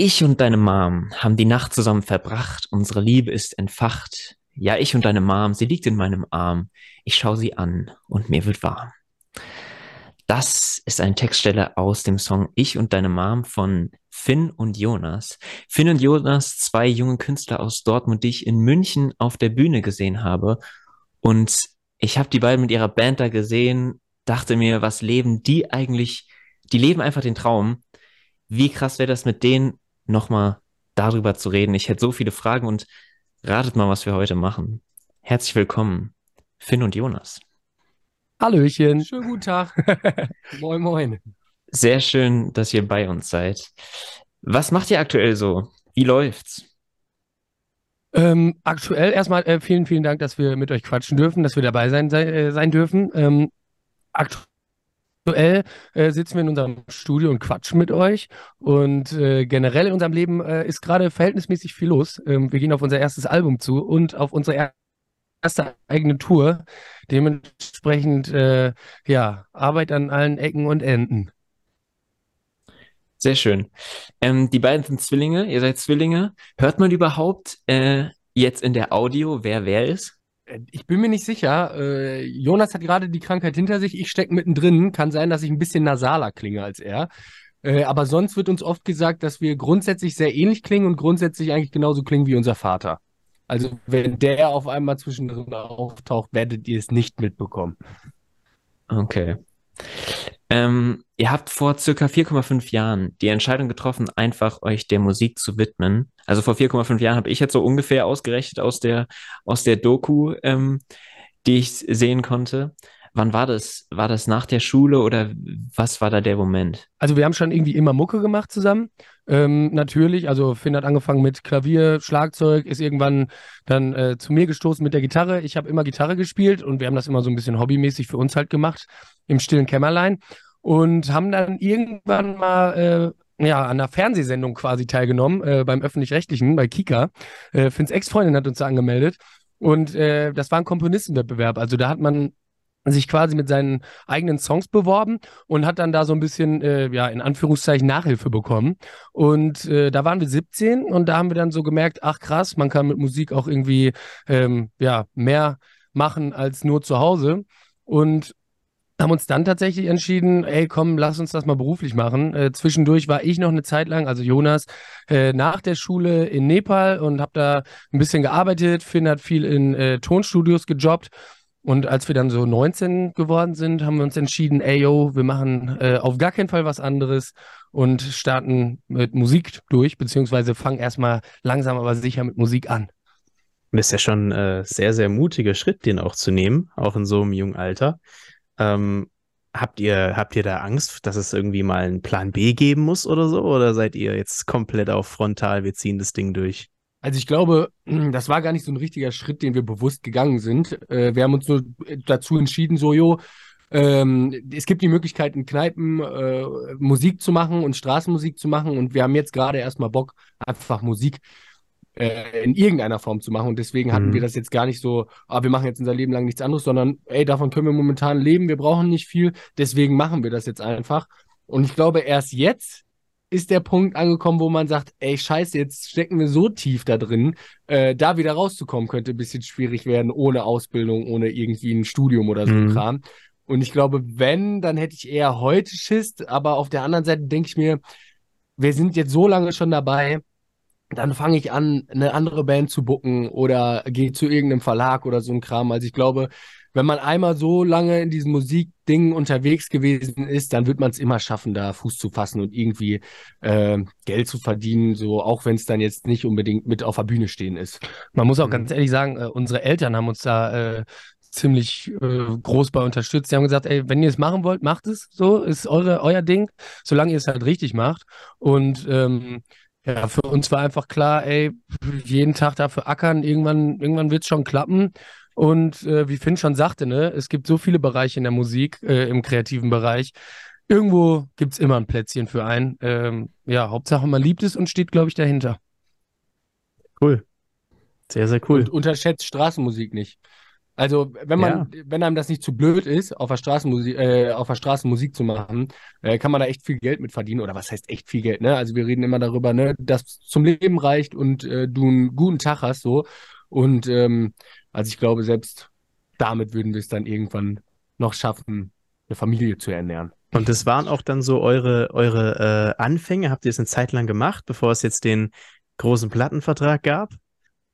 Ich und deine Mom haben die Nacht zusammen verbracht, unsere Liebe ist entfacht. Ja, ich und deine Mom, sie liegt in meinem Arm. Ich schaue sie an und mir wird warm. Das ist eine Textstelle aus dem Song Ich und deine Mom von Finn und Jonas. Finn und Jonas, zwei junge Künstler aus Dortmund, die ich in München auf der Bühne gesehen habe. Und ich habe die beiden mit ihrer Band da gesehen, dachte mir, was leben die eigentlich? Die leben einfach den Traum. Wie krass wäre das mit denen nochmal darüber zu reden. Ich hätte so viele Fragen und ratet mal, was wir heute machen. Herzlich willkommen, Finn und Jonas. Hallöchen. Schönen guten Tag. moin, moin. Sehr schön, dass ihr bei uns seid. Was macht ihr aktuell so? Wie läuft's? Ähm, aktuell erstmal äh, vielen, vielen Dank, dass wir mit euch quatschen dürfen, dass wir dabei sein, sei, äh, sein dürfen. Ähm, aktuell Aktuell äh, sitzen wir in unserem Studio und quatschen mit euch. Und äh, generell in unserem Leben äh, ist gerade verhältnismäßig viel los. Ähm, wir gehen auf unser erstes Album zu und auf unsere erste eigene Tour. Dementsprechend, äh, ja, Arbeit an allen Ecken und Enden. Sehr schön. Ähm, die beiden sind Zwillinge, ihr seid Zwillinge. Hört man überhaupt äh, jetzt in der Audio, wer wer ist? Äh, ich bin mir nicht sicher. Äh, Jonas hat gerade die Krankheit hinter sich. Ich stecke mittendrin. Kann sein, dass ich ein bisschen nasaler klinge als er. Äh, aber sonst wird uns oft gesagt, dass wir grundsätzlich sehr ähnlich klingen und grundsätzlich eigentlich genauso klingen wie unser Vater. Also wenn der auf einmal zwischendrin auftaucht, werdet ihr es nicht mitbekommen. Okay. Ähm, ihr habt vor circa 4,5 Jahren die Entscheidung getroffen, einfach euch der Musik zu widmen. Also vor 4,5 Jahren habe ich jetzt so ungefähr ausgerechnet aus der, aus der Doku, ähm, die ich sehen konnte. Wann war das? War das nach der Schule oder was war da der Moment? Also wir haben schon irgendwie immer Mucke gemacht zusammen. Ähm, natürlich, also Finn hat angefangen mit Klavier, Schlagzeug, ist irgendwann dann äh, zu mir gestoßen mit der Gitarre. Ich habe immer Gitarre gespielt und wir haben das immer so ein bisschen hobbymäßig für uns halt gemacht im stillen Kämmerlein und haben dann irgendwann mal äh, ja, an einer Fernsehsendung quasi teilgenommen, äh, beim Öffentlich-Rechtlichen, bei Kika. Äh, Finns Ex-Freundin hat uns da angemeldet. Und äh, das war ein Komponistenwettbewerb. Also da hat man sich quasi mit seinen eigenen Songs beworben und hat dann da so ein bisschen, äh, ja, in Anführungszeichen Nachhilfe bekommen. Und äh, da waren wir 17 und da haben wir dann so gemerkt, ach krass, man kann mit Musik auch irgendwie, ähm, ja, mehr machen als nur zu Hause. Und haben uns dann tatsächlich entschieden, ey, komm, lass uns das mal beruflich machen. Äh, zwischendurch war ich noch eine Zeit lang, also Jonas, äh, nach der Schule in Nepal und habe da ein bisschen gearbeitet. Finn hat viel in äh, Tonstudios gejobbt. Und als wir dann so 19 geworden sind, haben wir uns entschieden, ey, yo, wir machen äh, auf gar keinen Fall was anderes und starten mit Musik durch, beziehungsweise fangen erstmal langsam aber sicher mit Musik an. Das ist ja schon ein äh, sehr, sehr mutiger Schritt, den auch zu nehmen, auch in so einem jungen Alter. Ähm, habt ihr, habt ihr da Angst, dass es irgendwie mal einen Plan B geben muss oder so? Oder seid ihr jetzt komplett auf frontal, wir ziehen das Ding durch? Also ich glaube, das war gar nicht so ein richtiger Schritt, den wir bewusst gegangen sind. Äh, wir haben uns nur dazu entschieden, so, jo, ähm, es gibt die Möglichkeit, in Kneipen äh, Musik zu machen und Straßenmusik zu machen und wir haben jetzt gerade erstmal Bock, einfach Musik äh, in irgendeiner Form zu machen. Und deswegen hatten mhm. wir das jetzt gar nicht so, ah, wir machen jetzt unser Leben lang nichts anderes, sondern ey, davon können wir momentan leben, wir brauchen nicht viel, deswegen machen wir das jetzt einfach. Und ich glaube, erst jetzt ist der Punkt angekommen, wo man sagt, ey, scheiße, jetzt stecken wir so tief da drin, äh, da wieder rauszukommen, könnte ein bisschen schwierig werden, ohne Ausbildung, ohne irgendwie ein Studium oder so mhm. Kram. Und ich glaube, wenn, dann hätte ich eher heute Schiss, aber auf der anderen Seite denke ich mir, wir sind jetzt so lange schon dabei, dann fange ich an, eine andere Band zu bucken oder gehe zu irgendeinem Verlag oder so ein Kram. Also ich glaube, wenn man einmal so lange in diesen Musikdingen unterwegs gewesen ist, dann wird man es immer schaffen, da Fuß zu fassen und irgendwie äh, Geld zu verdienen, so auch wenn es dann jetzt nicht unbedingt mit auf der Bühne stehen ist. Man muss auch mhm. ganz ehrlich sagen, äh, unsere Eltern haben uns da äh, ziemlich äh, groß bei unterstützt. Die haben gesagt, ey, wenn ihr es machen wollt, macht es so, ist eure, euer Ding, solange ihr es halt richtig macht. Und ähm, ja, für uns war einfach klar, ey, jeden Tag dafür ackern, irgendwann, irgendwann wird es schon klappen. Und äh, wie Finn schon sagte, ne, es gibt so viele Bereiche in der Musik, äh, im kreativen Bereich. Irgendwo gibt es immer ein Plätzchen für einen. Ähm, ja, Hauptsache man liebt es und steht, glaube ich, dahinter. Cool. Sehr, sehr cool. Und unterschätzt Straßenmusik nicht. Also, wenn man, ja. wenn einem das nicht zu blöd ist, auf der Straße Musik, äh, auf der Straße Musik zu machen, äh, kann man da echt viel Geld mit verdienen. Oder was heißt echt viel Geld, ne? Also wir reden immer darüber, ne, dass zum Leben reicht und äh, du einen guten Tag hast, so. Und ähm, also ich glaube, selbst damit würden wir es dann irgendwann noch schaffen, eine Familie zu ernähren. Und das waren auch dann so eure, eure äh, Anfänge? Habt ihr es eine Zeit lang gemacht, bevor es jetzt den großen Plattenvertrag gab?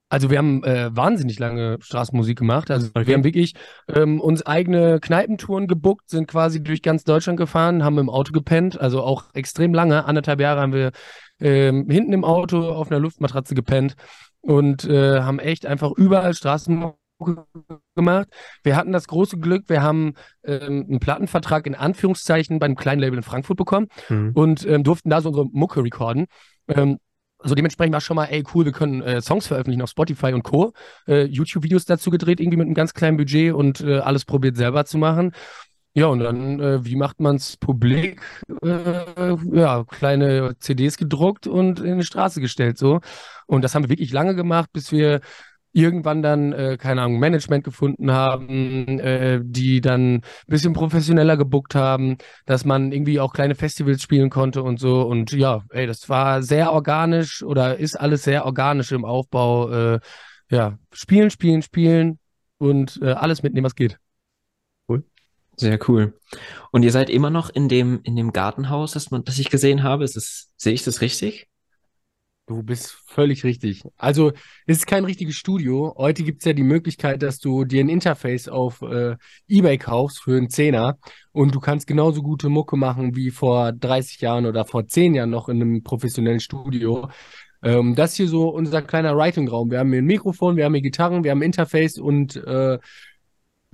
Also wir haben äh, wahnsinnig lange Straßenmusik gemacht. Also okay. wir haben wirklich ähm, uns eigene Kneipentouren gebuckt, sind quasi durch ganz Deutschland gefahren, haben im Auto gepennt, also auch extrem lange. Anderthalb Jahre haben wir ähm, hinten im Auto auf einer Luftmatratze gepennt und äh, haben echt einfach überall Straßenmusik gemacht. Wir hatten das große Glück, wir haben ähm, einen Plattenvertrag in Anführungszeichen beim kleinen Label in Frankfurt bekommen mhm. und ähm, durften da so unsere Mucke recorden. Ähm, also dementsprechend war schon mal, ey, cool, wir können äh, Songs veröffentlichen auf Spotify und Co. Äh, YouTube-Videos dazu gedreht, irgendwie mit einem ganz kleinen Budget und äh, alles probiert selber zu machen. Ja, und dann, äh, wie macht man's publik? Äh, ja, kleine CDs gedruckt und in die Straße gestellt, so. Und das haben wir wirklich lange gemacht, bis wir irgendwann dann, äh, keine Ahnung, Management gefunden haben, äh, die dann ein bisschen professioneller gebuckt haben, dass man irgendwie auch kleine Festivals spielen konnte und so. Und ja, ey, das war sehr organisch oder ist alles sehr organisch im Aufbau. Äh, ja, spielen, spielen, spielen und äh, alles mitnehmen, was geht. Sehr cool. Und ihr seid immer noch in dem, in dem Gartenhaus, das, man, das ich gesehen habe. Ist das, sehe ich das richtig? Du bist völlig richtig. Also es ist kein richtiges Studio. Heute gibt es ja die Möglichkeit, dass du dir ein Interface auf äh, Ebay kaufst für einen Zehner und du kannst genauso gute Mucke machen wie vor 30 Jahren oder vor 10 Jahren noch in einem professionellen Studio. Ähm, das hier so unser kleiner Writing-Raum. Wir haben hier ein Mikrofon, wir haben hier Gitarren, wir haben ein Interface und äh,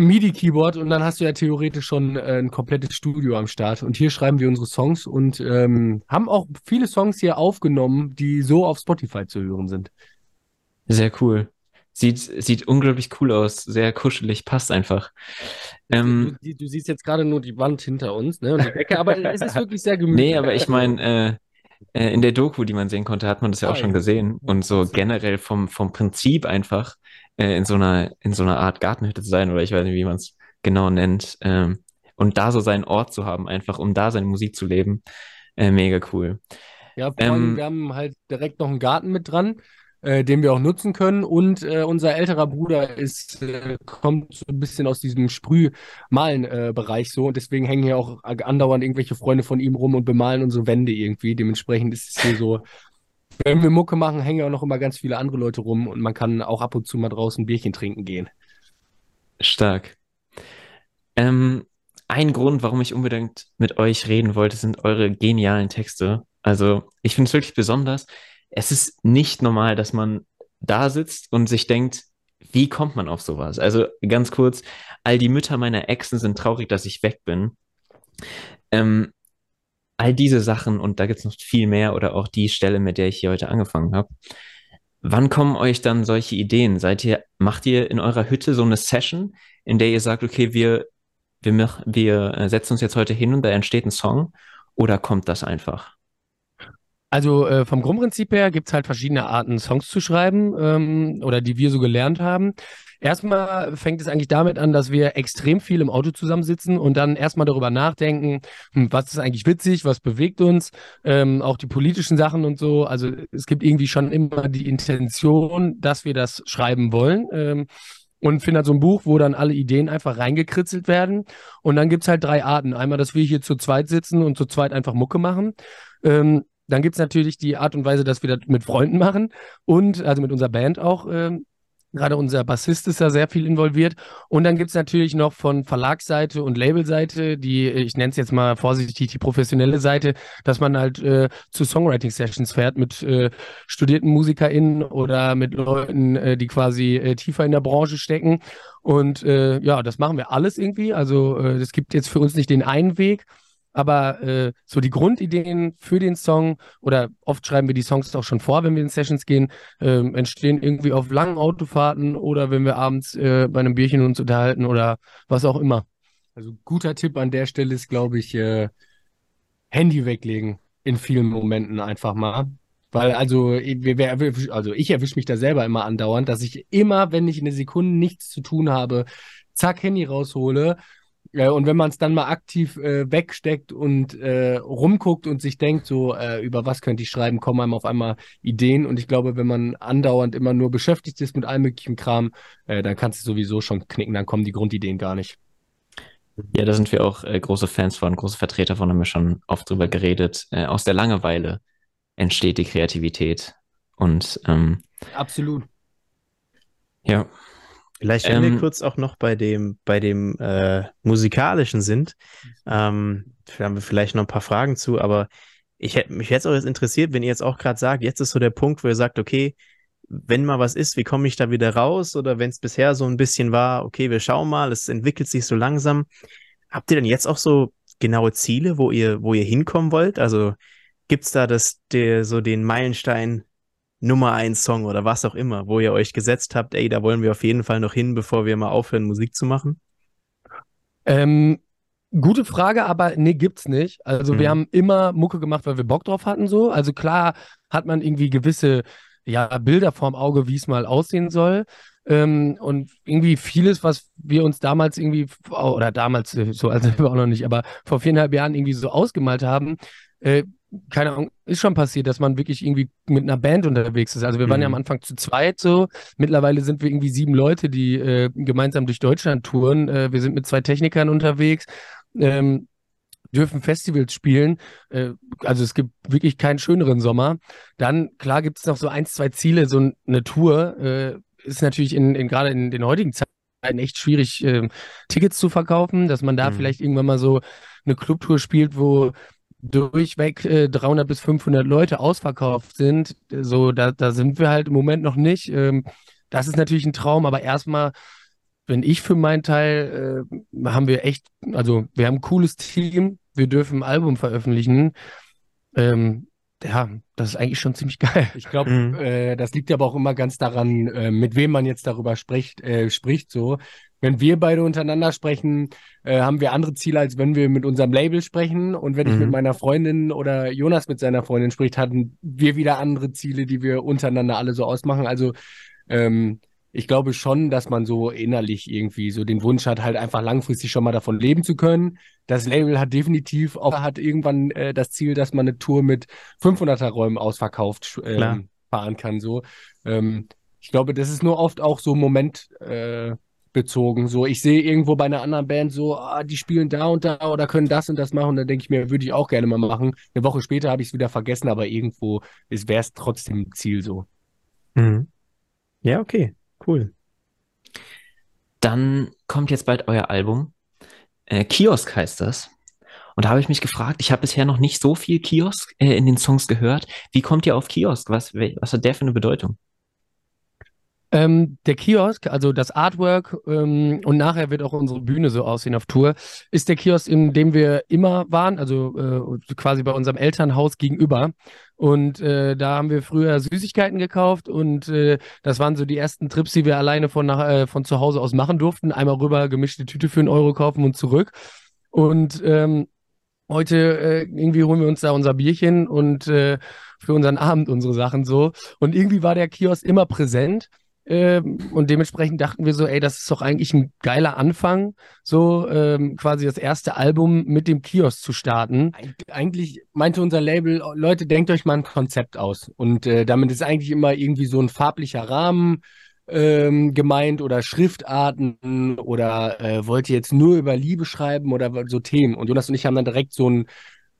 MIDI-Keyboard und dann hast du ja theoretisch schon äh, ein komplettes Studio am Start. Und hier schreiben wir unsere Songs und ähm, haben auch viele Songs hier aufgenommen, die so auf Spotify zu hören sind. Sehr cool. Sieht, sieht unglaublich cool aus, sehr kuschelig, passt einfach. Ähm, du, du, siehst jetzt gerade nur die Wand hinter uns, ne? Und die Decke, aber es ist wirklich sehr gemütlich. Nee, aber ich meine, äh, äh, in der Doku, die man sehen konnte, hat man das ja auch oh, schon gesehen. Und so generell vom, vom Prinzip einfach äh, in so einer, in so einer Art Gartenhütte zu sein oder ich weiß nicht, wie man es genau nennt. Ähm, und da so seinen Ort zu haben, einfach um da seine Musik zu leben. Äh, mega cool. Ja, vor allem, ähm, wir haben halt direkt noch einen Garten mit dran, äh, den wir auch nutzen können. Und äh, unser älterer Bruder ist, äh, kommt so ein bisschen aus diesem Sprühmalen-Bereich so. Und deswegen hängen hier auch andauernd irgendwelche Freunde von ihm rum und bemalen unsere Wände irgendwie. Dementsprechend ist es hier so wenn wir Mucke machen, hängen auch noch immer ganz viele andere Leute rum und man kann auch ab und zu mal draußen ein Bierchen trinken gehen. Stark. Ähm, ein Grund, warum ich unbedingt mit euch reden wollte, sind eure genialen Texte. Also, ich finde es wirklich besonders. Es ist nicht normal, dass man da sitzt und sich denkt, wie kommt man auf sowas? Also, ganz kurz, all die Mütter meiner Exen sind traurig, dass ich weg bin. Ähm, all diese Sachen und da gibt es noch viel mehr oder auch die Stelle, mit der ich hier heute angefangen habe. Wann kommen euch dann solche Ideen? Seid ihr, macht ihr in eurer Hütte so eine Session, in der ihr sagt, okay, wir, wir, wir äh, setzen uns jetzt heute hin und da entsteht ein Song oder kommt das einfach? Also äh, vom Grundprinzip her gibt's halt verschiedene Arten, Songs zu schreiben ähm, oder die wir so gelernt haben. Erstmal fängt es eigentlich damit an, dass wir extrem viel im Auto zusammensitzen und dann erstmal darüber nachdenken, hm, was ist eigentlich witzig, was bewegt uns, ähm, auch die politischen Sachen und so. Also es gibt irgendwie schon immer die Intention, dass wir das schreiben wollen. Ähm, und finde halt so ein Buch, wo dann alle Ideen einfach reingekritzelt werden. Und dann gibt's halt drei Arten. Einmal, dass wir hier zu zweit sitzen und zu zweit einfach Mucke machen. Ähm, dann gibt's natürlich die Art und Weise, dass wir das mit Freunden machen und also mit unserer Band auch ähm, Gerade unser Bassist ist da sehr viel involviert. Und dann gibt's natürlich noch von Verlagsseite und Labelseite, die, ich nenne es jetzt mal vorsichtig, die professionelle Seite, dass man halt äh, zu Songwriting-Sessions fährt mit äh, studierten MusikerInnen oder mit Leuten, äh, die quasi äh, tiefer in der Branche stecken. Und äh, ja, das machen wir alles irgendwie. Also äh, es gibt jetzt für uns nicht den einen Weg. Aber äh, so die Grundideen für den Song oder oft schreiben wir die Songs auch schon vor, wenn wir in Sessions gehen, äh, entstehen irgendwie auf langen Autofahrten oder wenn wir abends äh, bei einem Bierchen uns unterhalten oder was auch immer. Also guter Tipp an der Stelle ist, glaube ich, äh, Handy weglegen in vielen Momenten einfach mal. Weil also, also ich erwische mich da selber immer andauernd, dass ich immer, wenn ich eine Sekunde nichts zu tun habe, zack, Handy raushole. Äh, und wenn man es dann mal aktiv äh, wegsteckt und äh, rumguckt und sich denkt, so, äh, über was könnte ich schreiben, kommen einem auf einmal Ideen. Und ich glaube, wenn man andauernd immer nur beschäftigt ist mit allem möglichen Kram, äh, dann kannst du sowieso schon knicken, dann kommen die Grundideen gar nicht. Ja, da sind wir auch äh, große Fans von, große Vertreter von, haben wir schon oft drüber geredet. Äh, aus der Langeweile entsteht die Kreativität. Und ähm, absolut. Ja. Vielleicht, wenn ähm, wir kurz auch noch bei dem, bei dem äh, musikalischen sind, ähm, da haben wir vielleicht noch ein paar Fragen zu, aber ich hätte mich jetzt auch jetzt interessiert, wenn ihr jetzt auch gerade sagt, jetzt ist so der Punkt, wo ihr sagt, okay, wenn mal was ist, wie komme ich da wieder raus? Oder wenn es bisher so ein bisschen war, okay, wir schauen mal, es entwickelt sich so langsam. Habt ihr denn jetzt auch so genaue Ziele, wo ihr, wo ihr hinkommen wollt? Also gibt's da das, der, so den Meilenstein Nummer eins Song oder was auch immer, wo ihr euch gesetzt habt, ey, da wollen wir auf jeden Fall noch hin, bevor wir mal aufhören, Musik zu machen? Ähm, gute Frage, aber nee, gibt's nicht. Also mhm. wir haben immer Mucke gemacht, weil wir Bock drauf hatten so. Also klar hat man irgendwie gewisse ja, Bilder vorm Auge, wie es mal aussehen soll. Ähm, und irgendwie vieles, was wir uns damals irgendwie, oder damals, äh, so als wir auch noch nicht, aber vor viereinhalb Jahren irgendwie so ausgemalt haben, äh, keine Ahnung, ist schon passiert, dass man wirklich irgendwie mit einer Band unterwegs ist. Also wir waren mhm. ja am Anfang zu zweit so. Mittlerweile sind wir irgendwie sieben Leute, die äh, gemeinsam durch Deutschland touren. Äh, wir sind mit zwei Technikern unterwegs. Ähm, dürfen Festivals spielen. Äh, also es gibt wirklich keinen schöneren Sommer. Dann, klar, gibt es noch so ein, zwei Ziele. So eine Tour äh, ist natürlich in, in gerade in den heutigen Zeiten echt schwierig, äh, Tickets zu verkaufen, dass man da mhm. vielleicht irgendwann mal so eine Clubtour spielt, wo durchweg äh, 300 bis 500 Leute ausverkauft sind. So, da, da sind wir halt im Moment noch nicht. Ähm, das ist natürlich ein Traum, aber erstmal wenn ich für meinen Teil, äh, haben wir echt, also wir haben ein cooles Team, wir dürfen ein Album veröffentlichen. Ähm, ja, das ist eigentlich schon ziemlich geil. Ich glaube, mhm. äh, das liegt aber auch immer ganz daran, äh, mit wem man jetzt darüber spricht, äh, spricht so. Wenn wir beide untereinander sprechen, äh, haben wir andere Ziele, als wenn wir mit unserem Label sprechen. Und wenn mhm. ich mit mhm. meiner Freundin oder Jonas mit seiner Freundin spricht, hatten wir wieder andere Ziele, die wir untereinander alle so ausmachen. Also ähm, ich glaube schon, dass man so innerlich irgendwie so den Wunsch hat, halt einfach langfristig schon mal davon leben zu können. Das Label hat definitiv auch hat irgendwann äh, das Ziel, dass man eine Tour mit 500er Räumen ausverkauft ähm, fahren kann. So, ähm, ich glaube, das ist nur oft auch so Moment äh, bezogen. So, ich sehe irgendwo bei einer anderen Band so, ah, die spielen da und da oder können das und das machen. Und dann denke ich mir, würde ich auch gerne mal machen. Eine Woche später habe ich es wieder vergessen, aber irgendwo wäre es trotzdem Ziel so. Mhm. Ja, okay. Cool. Dann kommt jetzt bald euer Album. Äh, Kiosk heißt das. Und da habe ich mich gefragt, ich habe bisher noch nicht so viel Kiosk äh, in den Songs gehört. Wie kommt ihr auf Kiosk? Was, was hat der für eine Bedeutung? Ähm, der Kiosk, also das Artwork ähm, und nachher wird auch unsere Bühne so aussehen auf Tour, ist der Kiosk, in dem wir immer waren, also äh, quasi bei unserem Elternhaus gegenüber. Und äh, da haben wir früher Süßigkeiten gekauft und äh, das waren so die ersten Trips, die wir alleine von, nach, äh, von zu Hause aus machen durften. Einmal rüber gemischte Tüte für einen Euro kaufen und zurück. Und ähm, heute äh, irgendwie holen wir uns da unser Bierchen und äh, für unseren Abend unsere Sachen so. Und irgendwie war der Kiosk immer präsent. Ähm, und dementsprechend dachten wir so, ey, das ist doch eigentlich ein geiler Anfang, so ähm, quasi das erste Album mit dem Kiosk zu starten. Eig eigentlich meinte unser Label, Leute, denkt euch mal ein Konzept aus. Und äh, damit ist eigentlich immer irgendwie so ein farblicher Rahmen ähm, gemeint oder Schriftarten oder äh, wollt ihr jetzt nur über Liebe schreiben oder so Themen. Und Jonas und ich haben dann direkt so ein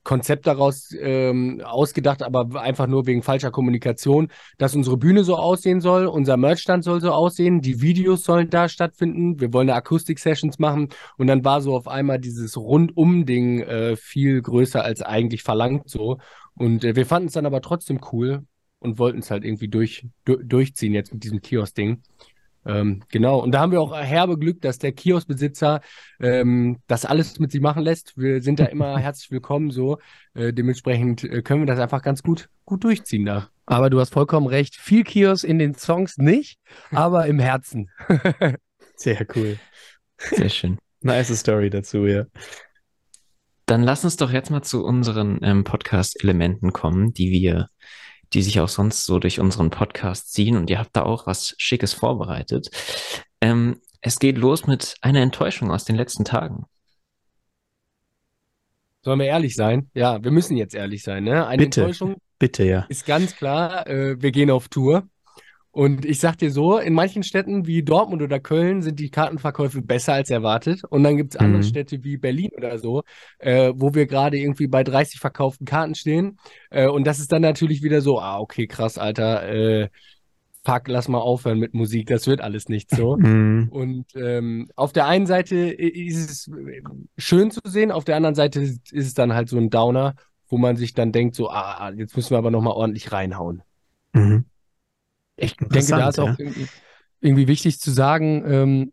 Konzept daraus ähm, ausgedacht, aber einfach nur wegen falscher Kommunikation, dass unsere Bühne so aussehen soll, unser Merchstand soll so aussehen, die Videos sollen da stattfinden, wir wollen Akustik-Sessions machen und dann war so auf einmal dieses Rundum-Ding äh, viel größer als eigentlich verlangt so und äh, wir fanden es dann aber trotzdem cool und wollten es halt irgendwie durch, du durchziehen jetzt mit diesem Kiosk-Ding. Ähm, genau, und da haben wir auch herbe Glück, dass der Kioskbesitzer ähm, das alles mit sich machen lässt. Wir sind da immer herzlich willkommen, so. Äh, dementsprechend äh, können wir das einfach ganz gut, gut durchziehen da. Aber du hast vollkommen recht. Viel Kiosk in den Songs nicht, aber im Herzen. Sehr cool. Sehr schön. Nice Story dazu, ja. Dann lass uns doch jetzt mal zu unseren ähm, Podcast-Elementen kommen, die wir die sich auch sonst so durch unseren Podcast ziehen. Und ihr habt da auch was Schickes vorbereitet. Ähm, es geht los mit einer Enttäuschung aus den letzten Tagen. Sollen wir ehrlich sein? Ja, wir müssen jetzt ehrlich sein, ne? Eine Bitte. Enttäuschung Bitte, ja. ist ganz klar, äh, wir gehen auf Tour. Und ich sag dir so, in manchen Städten wie Dortmund oder Köln sind die Kartenverkäufe besser als erwartet. Und dann gibt es andere Mhm. Städte wie Berlin oder so, äh, wo wir gerade irgendwie bei 30 verkauften Karten stehen. Äh, und das ist dann natürlich wieder so, ah, okay, krass, Alter, äh, fuck, lass mal aufhören mit Musik, das wird alles nicht so. Mhm. Und ähm, auf der einen Seite ist es schön zu sehen, auf der anderen Seite ist es dann halt so ein Downer, wo man sich dann denkt, so, ah, jetzt müssen wir aber nochmal ordentlich reinhauen. Mhm. Ich denke, da ist auch irgendwie, irgendwie wichtig zu sagen, ähm,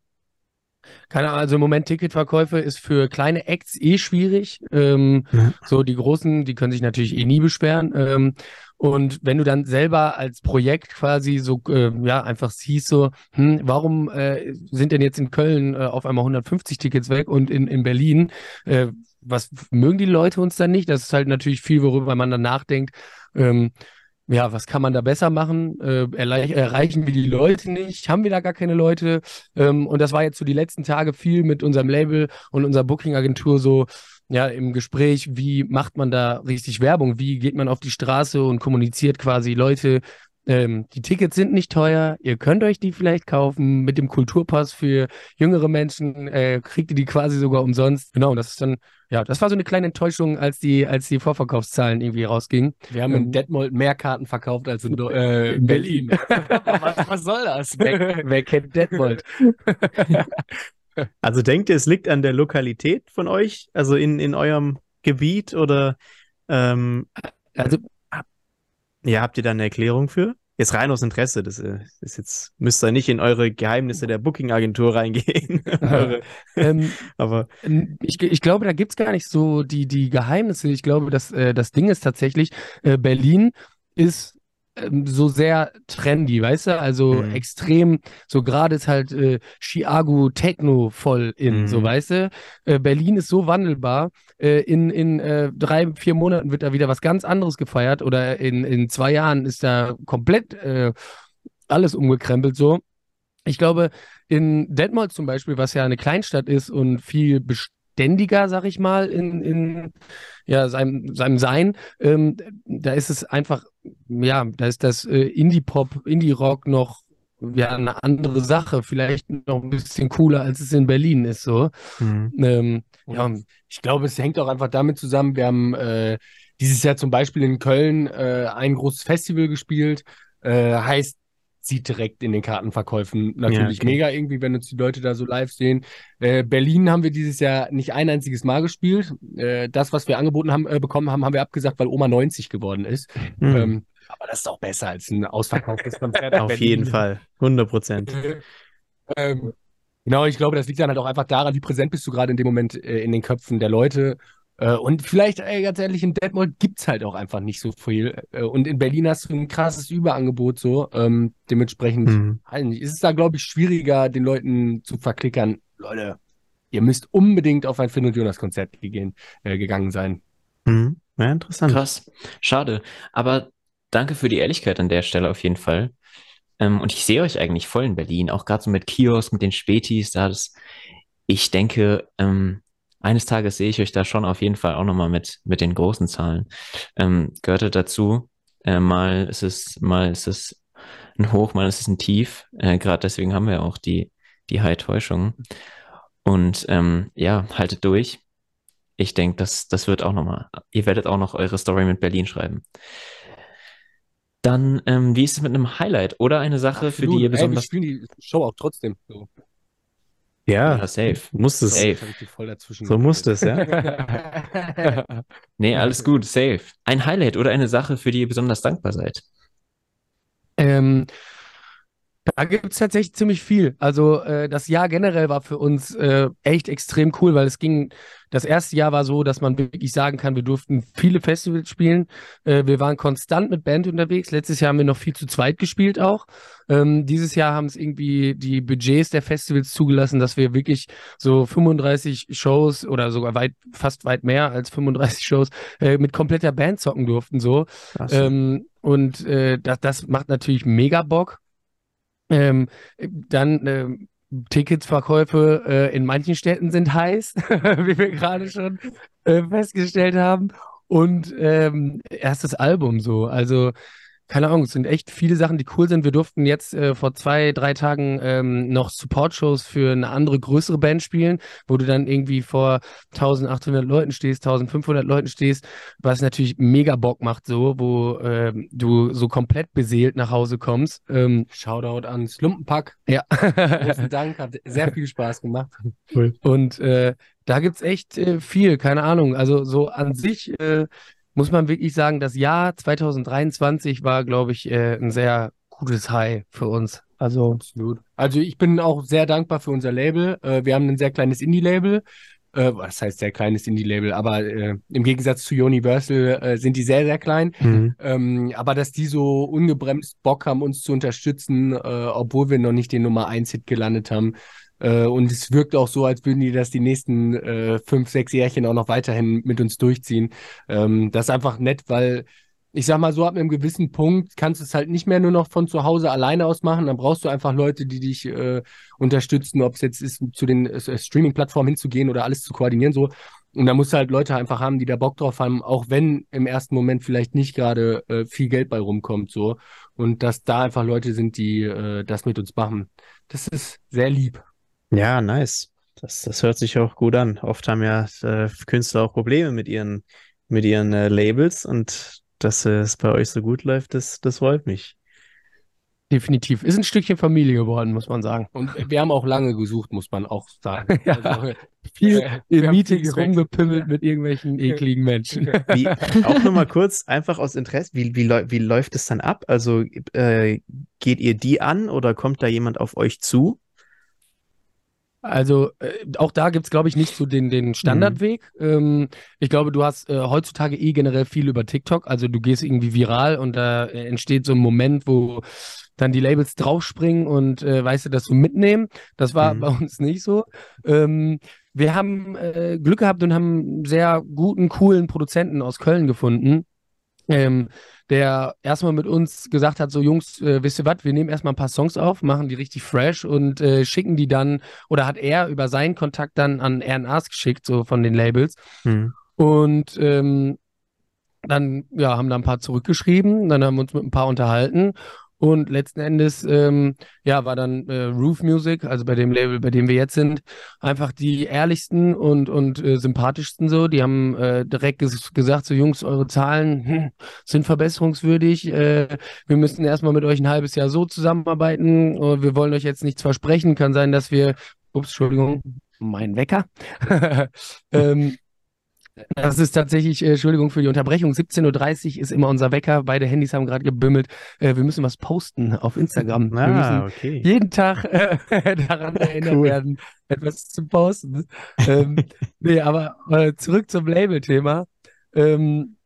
keine Ahnung, also im Moment Ticketverkäufe ist für kleine Acts eh schwierig. Ähm, Ja. so die großen, die können sich natürlich eh nie beschweren. Ähm, und wenn du dann selber als Projekt quasi so, äh, ja, einfach siehst, so, hm, warum äh, sind denn jetzt in Köln äh, auf einmal 150 Tickets weg und in, in Berlin, äh, was mögen die Leute uns dann nicht? Das ist halt natürlich viel, worüber man dann nachdenkt. Ähm, ja, was kann man da besser machen? Äh, erreichen wir die Leute nicht? Haben wir da gar keine Leute? Ähm, und das war jetzt so die letzten Tage viel mit unserem Label und unserer Booking-Agentur so, ja, im Gespräch, wie macht man da richtig Werbung? Wie geht man auf die Straße und kommuniziert quasi, Leute, ähm, die Tickets sind nicht teuer, ihr könnt euch die vielleicht kaufen. Mit dem Kulturpass für jüngere Menschen äh, kriegt ihr die quasi sogar umsonst. Genau, das ist dann, ja, das war so eine kleine Enttäuschung, als die, als die Vorverkaufszahlen irgendwie rausgingen. Wir haben Ähm, in Detmold mehr Karten verkauft als in, Do- äh, in Berlin. was, was soll das? Wer, wer kennt Detmold? Also denkt ihr, es liegt an der Lokalität von euch, also in, in eurem Gebiet oder ähm, Also, ja, habt ihr da eine Erklärung für? Jetzt rein aus Interesse, das äh, ist jetzt, müsst ihr nicht in eure Geheimnisse der Booking-Agentur reingehen. Eure- ähm, Aber ich, ich glaube, da gibt's gar nicht so die, die Geheimnisse. Ich glaube, dass, äh, das Ding ist tatsächlich, äh, Berlin ist ähm, so sehr trendy, weißt du? Also Mhm. extrem, so gerade ist halt äh, Chiago Techno voll in, Mhm. so weißt du? Äh, Berlin ist so wandelbar. Äh, in in äh, drei, vier Monaten wird da wieder was ganz anderes gefeiert oder in, in zwei Jahren ist da komplett äh, alles umgekrempelt so. Ich glaube, in Detmold zum Beispiel, was ja eine Kleinstadt ist und viel beständiger, sag ich mal, in, in ja, seinem, seinem Sein, ähm, da ist es einfach, ja, da ist das äh, Indie-Pop, Indie-Rock noch ja, eine andere Sache, vielleicht noch ein bisschen cooler, als es in Berlin ist, so. hm, Ähm, Ja, ich glaube, es hängt auch einfach damit zusammen. Wir haben äh, dieses Jahr zum Beispiel in Köln äh, ein großes Festival gespielt. Äh, heißt, sieht direkt in den Kartenverkäufen natürlich okay. mega irgendwie, wenn uns die Leute da so live sehen. Äh, Berlin haben wir dieses Jahr nicht ein einziges Mal gespielt. Äh, das, was wir angeboten haben, äh, bekommen haben, haben wir abgesagt, weil Oma 90 geworden ist. hm, Ähm, aber das ist auch besser als ein ausverkauftes Konzert. auf Berlin. jeden Fall, 100 Prozent. ähm, genau, ich glaube, das liegt dann halt auch einfach daran, wie präsent bist du gerade in dem Moment äh, in den Köpfen der Leute. Äh, und vielleicht, ey, ganz ehrlich, in Detmold gibt's halt auch einfach nicht so viel. Äh, und in Berlin hast du ein krasses Überangebot so. Ähm, dementsprechend Hm. nicht, ist es da, glaube ich, schwieriger, den Leuten zu verklickern, Leute, ihr müsst unbedingt auf ein Finn und Jonas Konzert gehen, äh, gegangen sein. Hm. Ja, interessant. Krass. Schade. Aber danke für die Ehrlichkeit an der Stelle auf jeden Fall. Ähm, und ich sehe euch eigentlich voll in Berlin, auch gerade so mit Kiosk, mit den Spätis, da das, ich denke, ähm, eines Tages sehe ich euch da schon auf jeden Fall auch nochmal mit, mit den großen Zahlen. Ähm, gehörte dazu, äh, mal ist es, mal ist es ein Hoch, mal ist es ein Tief. Äh, gerade deswegen haben wir auch die, die High-Täuschung. Und ähm, ja, haltet durch. Ich denke, das, das wird auch nochmal, ihr werdet auch noch eure Story mit Berlin schreiben. Dann, ähm, wie ist es mit einem Highlight oder eine Sache, für die ihr Ey, wir besonders. spielen die Show auch trotzdem. So, Ja, Ja, safe. muss es. Safe. So muss es, ja. Nee, alles gut, safe. Ein Highlight oder eine Sache, für die ihr besonders dankbar seid. Ähm, Da gibt es tatsächlich ziemlich viel. Also äh, das Jahr generell war für uns äh, echt extrem cool, weil es ging, das erste Jahr war so, dass man wirklich sagen kann, wir durften viele Festivals spielen. Äh, wir waren konstant mit Band unterwegs. Letztes Jahr haben wir noch viel zu zweit gespielt auch. Ähm, dieses Jahr haben es irgendwie die Budgets der Festivals zugelassen, dass wir wirklich so 35 Shows oder sogar weit, fast weit mehr als 35 Shows äh, mit kompletter Band zocken durften. So. Ähm, und äh, das, das macht natürlich mega Bock. Ähm, dann äh, Ticketsverkäufe äh, in manchen Städten sind heiß, wie wir gerade schon äh, festgestellt haben. Und ähm, erstes Album so. Also keine Ahnung, es sind echt viele Sachen, die cool sind. Wir durften jetzt äh, vor zwei, drei Tagen ähm, noch Support-Shows für eine andere, größere Band spielen, wo du dann irgendwie vor 1800 Leuten stehst, 1500 Leuten stehst, was natürlich mega Bock macht, so, wo ähm, du so komplett beseelt nach Hause kommst. Ähm, Shoutout an Slumpenpack. ja. Großen Dank, hat sehr viel Spaß gemacht. Und äh, da gibt's echt äh, viel, keine Ahnung. Also so an sich äh, muss man wirklich sagen, das Jahr 2023 war, glaube ich, äh, ein sehr gutes High für uns. Also Absolut. Also ich bin auch sehr dankbar für unser Label. Äh, wir haben ein sehr kleines Indie-Label. Äh, was heißt sehr kleines Indie-Label? Aber äh, im Gegensatz zu Universal äh, sind die sehr, sehr klein. Mhm. Ähm, aber dass die so ungebremst Bock haben, uns zu unterstützen, äh, obwohl wir noch nicht den Nummer 1-Hit gelandet haben. Äh, und es wirkt auch so, als würden die das die nächsten äh, fünf, sechs Jährchen auch noch weiterhin mit uns durchziehen. Ähm, das ist einfach nett, weil ich sag mal so, ab einem gewissen Punkt kannst du es halt nicht mehr nur noch von zu Hause alleine aus machen. Dann brauchst du einfach Leute, die dich äh, unterstützen, ob es jetzt ist, zu den äh, Streaming-Plattformen hinzugehen oder alles zu koordinieren. so. Und da musst du halt Leute einfach haben, die da Bock drauf haben, auch wenn im ersten Moment vielleicht nicht gerade äh, viel Geld bei rumkommt. so Und dass da einfach Leute sind, die äh, das mit uns machen. Das ist sehr lieb. Ja, nice. Das, das hört sich auch gut an. Oft haben ja äh, Künstler auch Probleme mit ihren, mit ihren äh, Labels und dass äh, es bei euch so gut läuft, das, das freut mich. definitiv. Ist ein Stückchen Familie geworden, muss man sagen. Und wir haben auch lange gesucht, muss man auch sagen. Ja. Also, Viel äh, in Meetings rumgepimmelt mit irgendwelchen ekligen Menschen. Wie, auch nochmal kurz, einfach aus Interesse, wie, wie, wie läuft es dann ab? Also äh, geht ihr die an oder kommt da jemand auf euch zu? Also äh, auch da gibt's glaube ich, nicht so den, den Standardweg. Ähm, ich glaube, du hast äh, heutzutage eh generell viel über TikTok. Also du gehst irgendwie viral und da äh, entsteht so ein Moment, wo dann die Labels draufspringen und äh, weißt du, das so mitnehmen. Das war Mhm. bei uns nicht so. Ähm, wir haben äh, Glück gehabt und haben einen sehr guten, coolen Produzenten aus Köln gefunden. Ähm, der erstmal mit uns gesagt hat, so Jungs, äh, wisst ihr was, wir nehmen erstmal ein paar Songs auf, machen die richtig fresh und äh, schicken die dann, oder hat er über seinen Kontakt dann an RNAs geschickt, so von den Labels. Hm. Und ähm, dann, ja, haben da ein paar zurückgeschrieben, dann haben wir uns mit ein paar unterhalten. Und letzten Endes, ähm, ja, war dann äh, Roof Music, also bei dem Label, bei dem wir jetzt sind, einfach die ehrlichsten und, und äh, sympathischsten so. Die haben äh, direkt ges gesagt, so Jungs, eure Zahlen hm, sind verbesserungswürdig. Äh, wir müssen erstmal mit euch ein halbes Jahr so zusammenarbeiten. Äh, wir wollen euch jetzt nichts versprechen. Kann sein, dass wir, ups, Entschuldigung, mein Wecker. ähm, das ist tatsächlich, äh, Entschuldigung für die Unterbrechung, 17.30 Uhr ist immer unser Wecker. Beide Handys haben gerade gebimmelt. Äh, wir müssen was posten auf Instagram. Wir müssen Ah, okay. jeden Tag äh, daran erinnert Cool. werden, etwas zu posten. ähm, nee, aber äh, zurück zum Label-Thema. Ähm,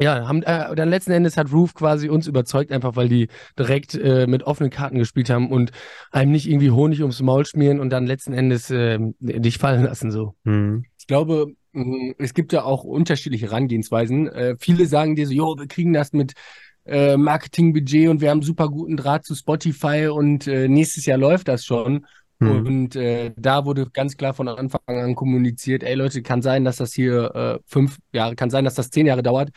ja, haben, äh, dann letzten Endes hat Roof quasi uns überzeugt, einfach weil die direkt äh, mit offenen Karten gespielt haben und einem nicht irgendwie Honig ums Maul schmieren und dann letzten Endes äh, dich fallen lassen so. Hm. Ich glaube, es gibt ja auch unterschiedliche Herangehensweisen. Äh, viele sagen dir so, jo, wir kriegen das mit äh, Marketingbudget und wir haben super guten Draht zu Spotify und äh, nächstes Jahr läuft das schon. Hm. Und äh, da wurde ganz klar von Anfang an kommuniziert, ey Leute, kann sein, dass das hier äh, fünf Jahre, kann sein, dass das zehn Jahre dauert.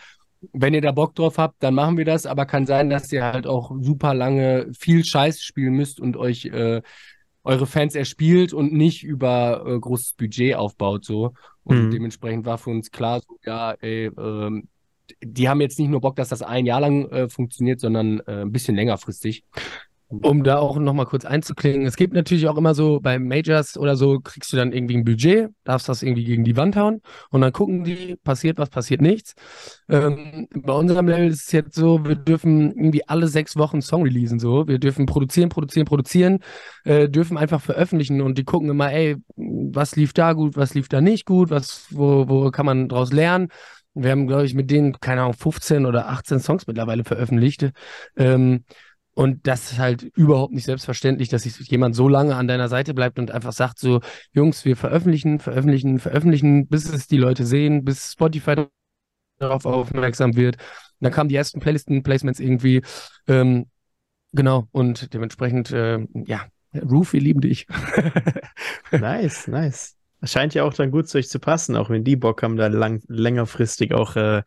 Wenn ihr da Bock drauf habt, dann machen wir das, aber kann sein, dass ihr halt auch super lange viel Scheiß spielen müsst und euch äh, eure Fans erspielt und nicht über äh, großes Budget aufbaut so. Und Mhm. dementsprechend war für uns klar, so, ja, ey, ähm, die haben jetzt nicht nur Bock, dass das ein Jahr lang äh, funktioniert, sondern äh, ein bisschen längerfristig. Um da auch nochmal kurz einzuklingen, es gibt natürlich auch immer so bei Majors oder so, kriegst du dann irgendwie ein Budget, darfst das irgendwie gegen die Wand hauen und dann gucken die, passiert was, passiert nichts. Ähm, bei unserem Level ist es jetzt so, wir dürfen irgendwie alle sechs Wochen Song releasen, so. Wir dürfen produzieren, produzieren, produzieren, äh, dürfen einfach veröffentlichen und die gucken immer, ey, was lief da gut, was lief da nicht gut, was, wo, wo kann man draus lernen. Wir haben, glaube ich, mit denen, keine Ahnung, 15 oder 18 Songs mittlerweile veröffentlicht. Ähm, und das ist halt überhaupt nicht selbstverständlich, dass sich jemand so lange an deiner Seite bleibt und einfach sagt so, Jungs, wir veröffentlichen, veröffentlichen, veröffentlichen, bis es die Leute sehen, bis Spotify darauf aufmerksam wird. Und dann kamen die ersten Playlisten-Placements irgendwie. Ähm, genau, und dementsprechend, äh, ja, Roof, wir lieben dich. nice, nice. Das scheint ja auch dann gut zu euch zu passen, auch wenn die Bock haben, da lang, längerfristig auch äh,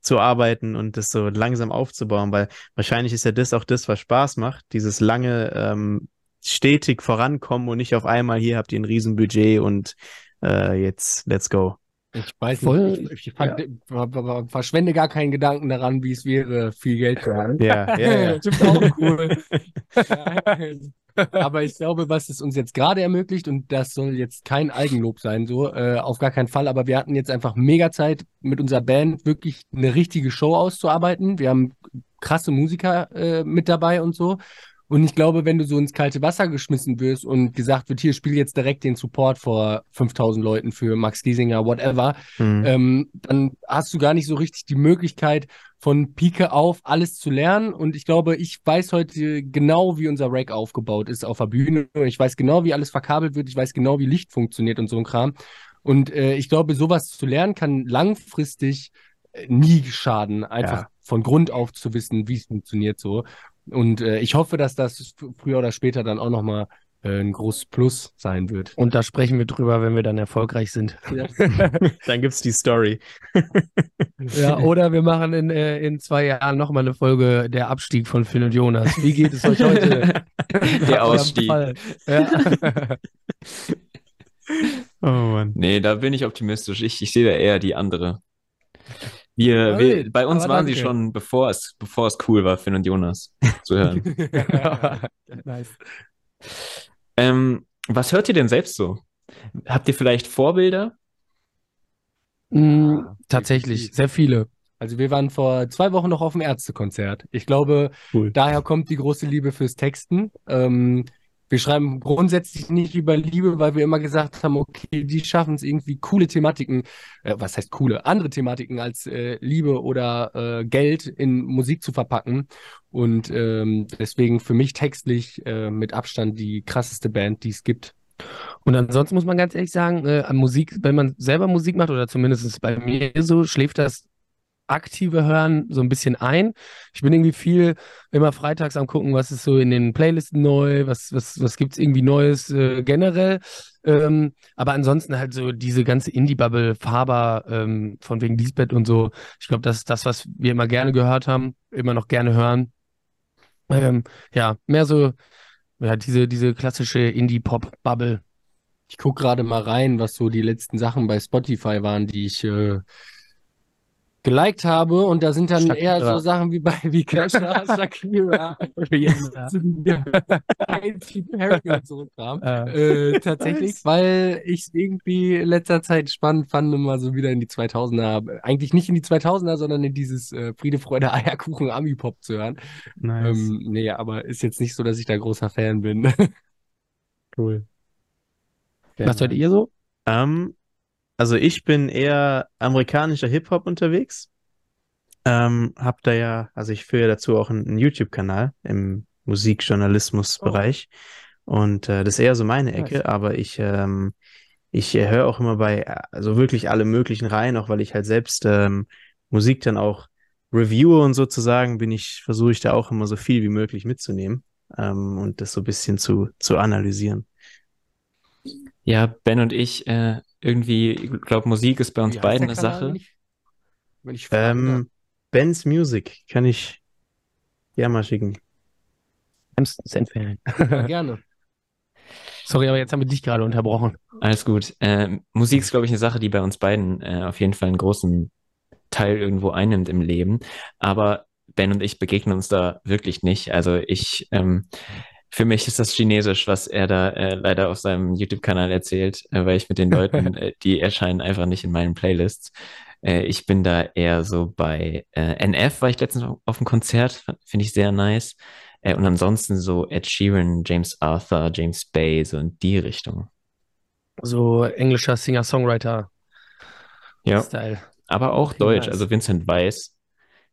zu arbeiten und das so langsam aufzubauen, weil wahrscheinlich ist ja das auch das, was Spaß macht, dieses lange ähm, stetig vorankommen und nicht auf einmal hier habt ihr ein Riesenbudget und äh, jetzt let's go. Ich weiß Voll, nicht, ich, ich fand, ja. verschwende gar keinen Gedanken daran, wie es wäre, viel Geld zu haben. Ja, ja, ja. das ist auch cool. Aber ich glaube, was es uns jetzt gerade ermöglicht, und das soll jetzt kein Eigenlob sein, so, äh, auf gar keinen Fall, aber wir hatten jetzt einfach mega Zeit, mit unserer Band wirklich eine richtige Show auszuarbeiten. Wir haben krasse Musiker äh, mit dabei und so. Und ich glaube, wenn du so ins kalte Wasser geschmissen wirst und gesagt wird, hier spiel jetzt direkt den Support vor 5000 Leuten für Max Giesinger, whatever, mhm. ähm, dann hast du gar nicht so richtig die Möglichkeit, von Pike auf alles zu lernen. Und ich glaube, ich weiß heute genau, wie unser Rack aufgebaut ist auf der Bühne. Ich weiß genau, wie alles verkabelt wird. Ich weiß genau, wie Licht funktioniert und so ein Kram. Und äh, ich glaube, sowas zu lernen kann langfristig äh, nie schaden, einfach ja. von Grund auf zu wissen, wie es funktioniert so. Und äh, ich hoffe, dass das früher oder später dann auch nochmal äh, ein großes Plus sein wird. Und da sprechen wir drüber, wenn wir dann erfolgreich sind. Ja. dann gibt's die Story. ja, oder wir machen in, äh, in zwei Jahren nochmal eine Folge der Abstieg von Phil und Jonas. Wie geht es euch heute? Der Ausstieg. Ja. oh Mann. Nee, da bin ich optimistisch. Ich, ich sehe da eher die andere. Wir, wir, bei uns waren danke. sie schon, bevor es, bevor es cool war, Finn und Jonas zu hören. nice. Ähm, was hört ihr denn selbst so? Habt ihr vielleicht Vorbilder? Mm, tatsächlich, sehr viele. Also wir waren vor zwei Wochen noch auf dem Ärztekonzert. Ich glaube, cool. daher kommt die große Liebe fürs Texten. Ähm, wir schreiben grundsätzlich nicht über Liebe, weil wir immer gesagt haben, okay, die schaffen es irgendwie coole Thematiken, äh, was heißt coole, andere Thematiken als äh, Liebe oder äh, Geld in Musik zu verpacken. Und ähm, deswegen für mich textlich äh, mit Abstand die krasseste Band, die es gibt. Und ansonsten muss man ganz ehrlich sagen, äh, an Musik, wenn man selber Musik macht, oder zumindest bei mir so, schläft das aktive Hören so ein bisschen ein. Ich bin irgendwie viel immer freitags am gucken, was ist so in den Playlisten neu, was, was, was gibt's irgendwie Neues äh, generell. Ähm, aber ansonsten halt so diese ganze Indie-Bubble, Faber, ähm, von wegen Lisbeth und so. Ich glaube, das ist das, was wir immer gerne gehört haben, immer noch gerne hören. Ähm, ja, mehr so, ja, diese, diese klassische Indie-Pop-Bubble. Ich gucke gerade mal rein, was so die letzten Sachen bei Spotify waren, die ich äh, geliked habe und da sind dann Shakira. eher so Sachen wie bei wie Kesha, Shakira, Perry und so Kram. Äh, tatsächlich, weil ich es irgendwie in letzter Zeit spannend fand, mal so wieder in die 2000er, eigentlich nicht in die 2000er, sondern in dieses äh, Friede, Freude, Eierkuchen, Ami-Pop zu hören. Nice. Ähm, nee, aber ist jetzt nicht so, dass ich da großer Fan bin. cool. Was hört ihr so? Ähm, also ich bin eher amerikanischer Hip-Hop unterwegs. Ähm, hab da ja, also ich führe dazu auch einen, einen YouTube-Kanal im Musikjournalismus-Bereich. Oh. Und äh, das ist eher so meine Ecke, aber ich, ähm, ich äh, höre auch immer bei, also wirklich alle möglichen rein, auch weil ich halt selbst ähm, Musik dann auch reviewe und sozusagen bin ich, versuche ich da auch immer so viel wie möglich mitzunehmen ähm, und das so ein bisschen zu, zu analysieren. Ja, Ben und ich äh, irgendwie, ich glaube, Musik ist bei uns beiden eine Sache. Nicht, wenn ich ähm, Ben's Music kann ich ja mal schicken. Wärmstens empfehlen. Gerne. Sorry, aber jetzt haben wir dich gerade unterbrochen. Alles gut. Ähm, Musik ist, glaube ich, eine Sache, die bei uns beiden äh, auf jeden Fall einen großen Teil irgendwo einnimmt im Leben. Aber Ben und ich begegnen uns da wirklich nicht. Also ich, ähm, für mich ist das Chinesisch, was er da äh, leider auf seinem YouTube-Kanal erzählt, äh, weil ich mit den Leuten, äh, die erscheinen einfach nicht in meinen Playlists. Äh, ich bin da eher so bei äh, NF, war ich letztens auf dem Konzert, finde ich sehr nice. Äh, und ansonsten so Ed Sheeran, James Arthur, James Bay, so in die Richtung. So englischer Singer-Songwriter. Ja. Style. Aber auch Deutsch. Also Vincent Weiss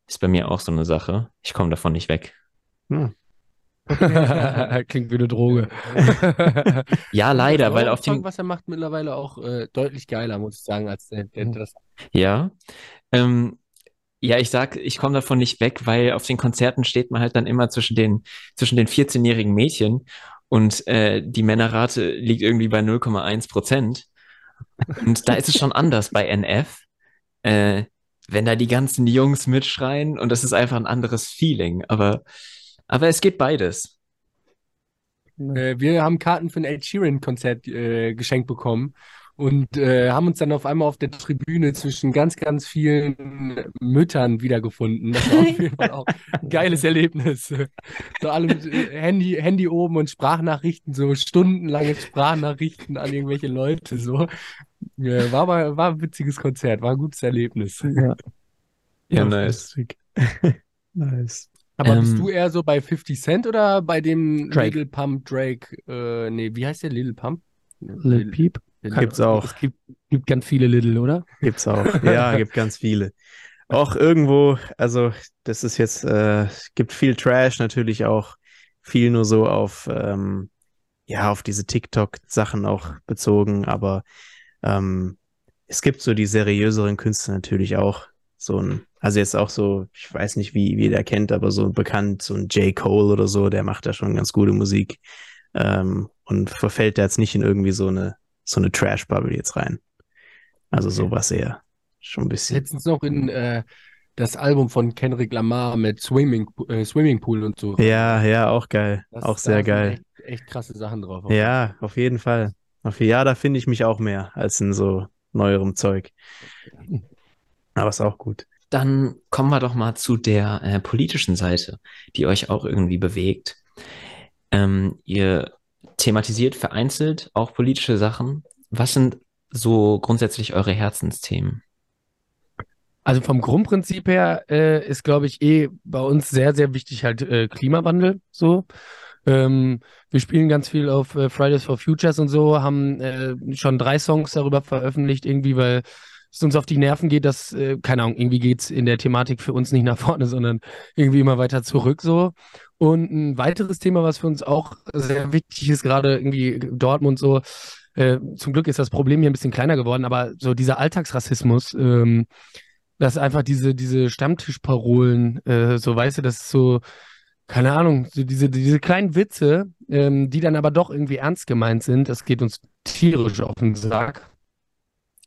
ist bei mir auch so eine Sache. Ich komme davon nicht weg. Hm. Klingt wie eine Droge. Ja, leider, weil auf dem, was er macht, mittlerweile auch äh, deutlich geiler, muss ich sagen, als der, der, der das. ja, ähm, ja, ich sag, ich komme davon nicht weg, weil auf den Konzerten steht man halt dann immer zwischen den, zwischen den 14-jährigen Mädchen und äh, die Männerrate liegt irgendwie bei 0,1 Prozent. Und da ist es schon anders bei NF, äh, wenn da die ganzen Jungs mitschreien und das ist einfach ein anderes Feeling. Aber, aber es geht beides. Äh, wir haben Karten für ein Ed Sheeran-Konzert äh, geschenkt bekommen und äh, haben uns dann auf einmal auf der Tribüne zwischen ganz, ganz vielen Müttern wiedergefunden. Das war auf jeden Fall auch ein geiles Erlebnis. So alle mit äh, Handy, Handy oben und Sprachnachrichten, so stundenlange Sprachnachrichten an irgendwelche Leute. So. Ja, war, aber, war ein witziges Konzert, war ein gutes Erlebnis. Ja. Ja, nice. Nice. Aber bist Ähm, du eher so bei 50 Cent oder bei dem Drake. Little Pump Drake? Äh, nee, wie heißt der Little Pump? Lil Peep. Gibt's auch. Es gibt, gibt ganz viele Little, oder? Gibt's auch. Ja, gibt ganz viele. Auch irgendwo, also das ist jetzt, äh, gibt viel Trash natürlich auch, viel nur so auf, ähm, ja, auf diese TikTok-Sachen auch bezogen, aber ähm, es gibt so die seriöseren Künstler natürlich auch. So ein, also jetzt auch so, ich weiß nicht, wie, wie der kennt, aber so bekannt, so ein J. Cole oder so, der macht da schon ganz gute Musik. Ähm, und verfällt da jetzt nicht in irgendwie so eine, so eine Trash-Bubble jetzt rein. Also sowas eher. Schon ein bisschen. Letztens noch in äh, das Album von Kendrick Lamar mit Swimming, äh, Swimmingpool und so. Ja, ja, auch geil. Das- auch sehr geil. Echt, echt krasse Sachen drauf. Ja, auf jeden Fall. Auf, ja, da finde ich mich auch mehr als in so neuerem Zeug. Aber ist auch gut. Dann kommen wir doch mal zu der äh, politischen Seite, die euch auch irgendwie bewegt. Ähm, ihr thematisiert vereinzelt auch politische Sachen. Was sind so grundsätzlich eure Herzensthemen? Also vom Grundprinzip her äh, ist, glaube ich, eh bei uns sehr, sehr wichtig halt äh, Klimawandel so. Ähm, wir spielen ganz viel auf äh, Fridays for Futures und so, haben äh, schon drei Songs darüber veröffentlicht, irgendwie, weil es uns auf die Nerven geht, dass, äh, keine Ahnung, irgendwie geht's in der Thematik für uns nicht nach vorne, sondern irgendwie immer weiter zurück so. Und ein weiteres Thema, was für uns auch sehr wichtig ist, gerade irgendwie Dortmund so, äh, zum Glück ist das Problem hier ein bisschen kleiner geworden, aber so dieser Alltagsrassismus, ähm, dass einfach diese, diese Stammtischparolen, äh, so weißt du, das ist so, keine Ahnung, so diese, diese kleinen Witze, ähm, die dann aber doch irgendwie ernst gemeint sind, das geht uns tierisch auf den Sack.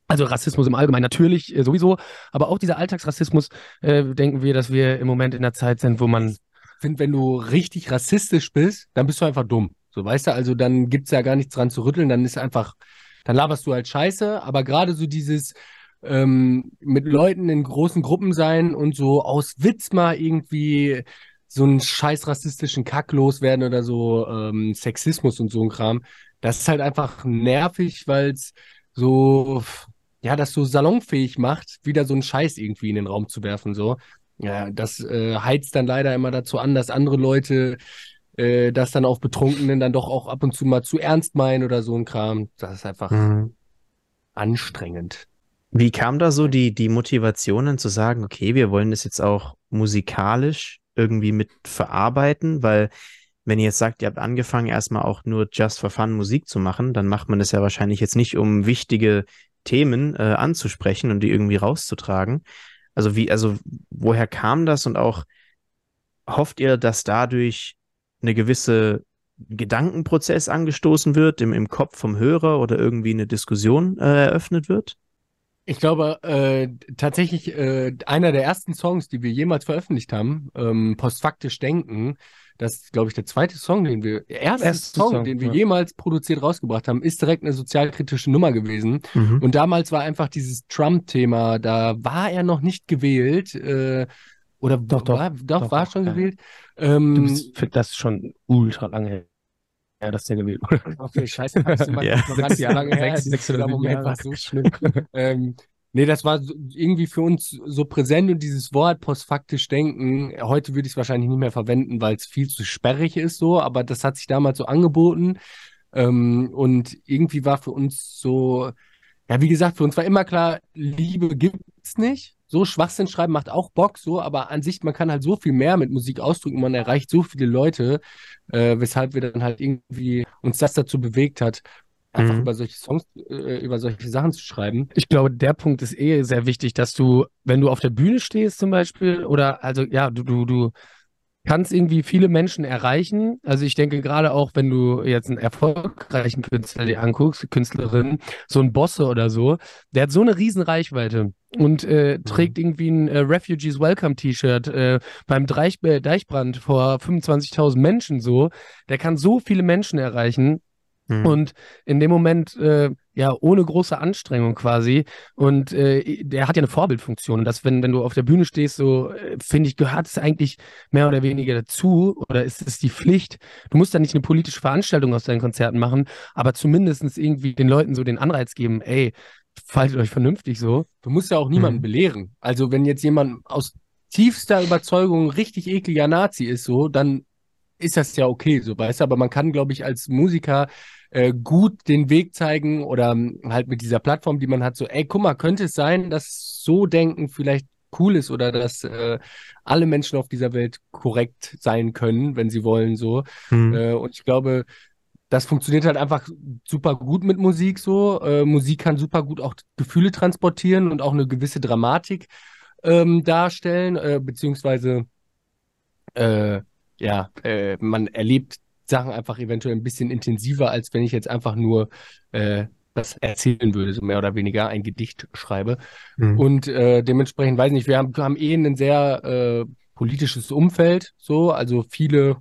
Also Rassismus im Allgemeinen natürlich äh, sowieso, aber auch dieser Alltagsrassismus, äh, denken wir, dass wir im Moment in der Zeit sind, wo man Ich wenn du richtig rassistisch bist, dann bist du einfach dumm. So, weißt du, also dann gibt's ja gar nichts dran zu rütteln, dann ist einfach, dann laberst du halt Scheiße, aber gerade so dieses ähm, mit Leuten in großen Gruppen sein und so aus Witz mal irgendwie so einen scheiß rassistischen Kack loswerden oder so ähm, Sexismus und so ein Kram, das ist halt einfach nervig, weil es so, ja, das so salonfähig macht, wieder so einen Scheiß irgendwie in den Raum zu werfen, so. Ja, das äh, heizt dann leider immer dazu an, dass andere Leute äh, das dann auf Betrunkenen dann doch auch ab und zu mal zu ernst meinen oder so ein Kram. Das ist einfach Mhm. anstrengend. Wie kam da so die, die Motivation dann zu sagen, okay, wir wollen das jetzt auch musikalisch irgendwie mit verarbeiten? Weil, wenn ihr jetzt sagt, ihr habt angefangen, erstmal auch nur just for fun Musik zu machen, dann macht man das ja wahrscheinlich jetzt nicht, um wichtige Themen äh, anzusprechen und die irgendwie rauszutragen. Also wie, also woher kam das und auch hofft ihr, dass dadurch eine gewisse Gedankenprozess angestoßen wird im, im Kopf vom Hörer oder irgendwie eine Diskussion äh, eröffnet wird? Ich glaube, äh, tatsächlich äh, einer der ersten Songs, die wir jemals veröffentlicht haben, ähm, Postfaktisch Denken, das ist, glaube ich, der zweite Song, den wir, der erste Erste Song, Song, den wir ja. jemals produziert rausgebracht haben, ist direkt eine sozialkritische Nummer gewesen. Mhm. Und damals war einfach dieses Trump-Thema, da war er noch nicht gewählt. Äh, Oder Doch, doch, war, doch, doch, war doch, schon ja. gewählt. Du Ähm, bist, das schon ultra lange her. Ja, dass der gewählt wurde. okay, scheiße, kannst du mal Ja. Sechs lange her, sechs- sechs Moment war so schlimm. ähm, nee, das war irgendwie für uns so präsent und dieses Wort postfaktisch denken, heute würde ich es wahrscheinlich nicht mehr verwenden, weil es viel zu sperrig ist so, aber das hat sich damals so angeboten. Ähm, und irgendwie war für uns so, ja, wie gesagt, für uns war immer klar, Liebe gibt's nicht. So Schwachsinn schreiben macht auch Bock, so, aber an sich, man kann halt so viel mehr mit Musik ausdrücken, man erreicht so viele Leute, äh, weshalb wir dann halt irgendwie uns das dazu bewegt hat, einfach Mhm. über solche Songs, äh, über solche Sachen zu schreiben. Ich glaube, der Punkt ist eh sehr wichtig, dass du, wenn du auf der Bühne stehst zum Beispiel, oder also ja, du, du, du kannst irgendwie viele Menschen erreichen. Also ich denke gerade auch, wenn du jetzt einen erfolgreichen Künstler dir anguckst, Künstlerin, so ein Bosse oder so, der hat so eine riesen Reichweite und äh, trägt irgendwie ein äh, Refugees Welcome T-Shirt äh, beim Dreich äh, Deichbrand vor 25.000 Menschen so. Der kann so viele Menschen erreichen. Mhm. Und in dem Moment, äh, ja, ohne große Anstrengung quasi. Und äh, der hat ja eine Vorbildfunktion. Und das, wenn, wenn du auf der Bühne stehst, so, äh, finde ich, gehört es eigentlich mehr oder weniger dazu oder ist es die Pflicht? Du musst da nicht eine politische Veranstaltung aus deinen Konzerten machen, aber zumindestens irgendwie den Leuten so den Anreiz geben, ey, faltet euch vernünftig so. Du musst ja auch niemanden Mhm. belehren. Also wenn jetzt jemand aus tiefster Überzeugung richtig ekliger Nazi ist, so, dann ist das ja okay, so weißt du. Aber man kann, glaube ich, als Musiker äh, gut den Weg zeigen oder ähm, halt mit dieser Plattform, die man hat, so, ey, guck mal, könnte es sein, dass so denken vielleicht cool ist oder dass äh, alle Menschen auf dieser Welt korrekt sein können, wenn sie wollen, so. Mhm. Äh, und ich glaube, das funktioniert halt einfach super gut mit Musik so. Äh, Musik kann super gut auch Gefühle transportieren und auch eine gewisse Dramatik ähm, darstellen, äh, beziehungsweise äh, ja, äh, man erlebt Sachen einfach eventuell ein bisschen intensiver, als wenn ich jetzt einfach nur äh, das erzählen würde, so mehr oder weniger ein Gedicht schreibe. Mhm. Und äh, dementsprechend, weiß nicht, wir haben, haben eh ein sehr äh, politisches Umfeld, so, also viele,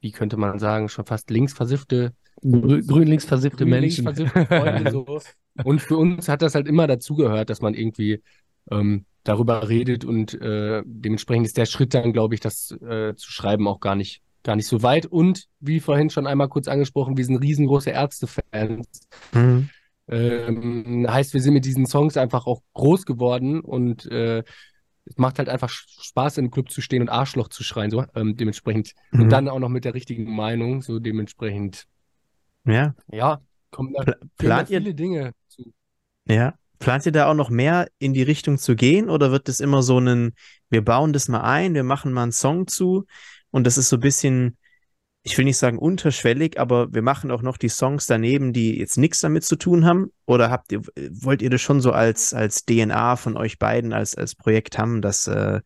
wie könnte man sagen, schon fast linksversiffte, Grün, grün links versiffte links Menschen. versiffte Freunde, so. Und für uns hat das halt immer dazugehört, dass man irgendwie ähm, darüber redet und äh, dementsprechend ist der Schritt dann, glaube ich, das äh, zu schreiben auch gar nicht, gar nicht so weit. Und wie vorhin schon einmal kurz angesprochen, wir sind riesengroße Ärzte-Fans. Mhm. Ähm, heißt, wir sind mit diesen Songs einfach auch groß geworden und äh, es macht halt einfach Spaß, einem Club zu stehen und Arschloch zu schreien, so ähm, dementsprechend. Mhm. Und dann auch noch mit der richtigen Meinung, so dementsprechend. Ja. Ja, kommen da, Pla führen da plant ihr, viele Dinge zu. ja. Plant ihr da auch noch mehr in die Richtung zu gehen oder wird es immer so ein, wir bauen das mal ein, wir machen mal einen Song zu und das ist so ein bisschen, ich will nicht sagen unterschwellig, aber wir machen auch noch die Songs daneben, die jetzt nichts damit zu tun haben? Oder habt ihr, wollt ihr das schon so als, als DNA von euch beiden, als, als Projekt haben, dass äh,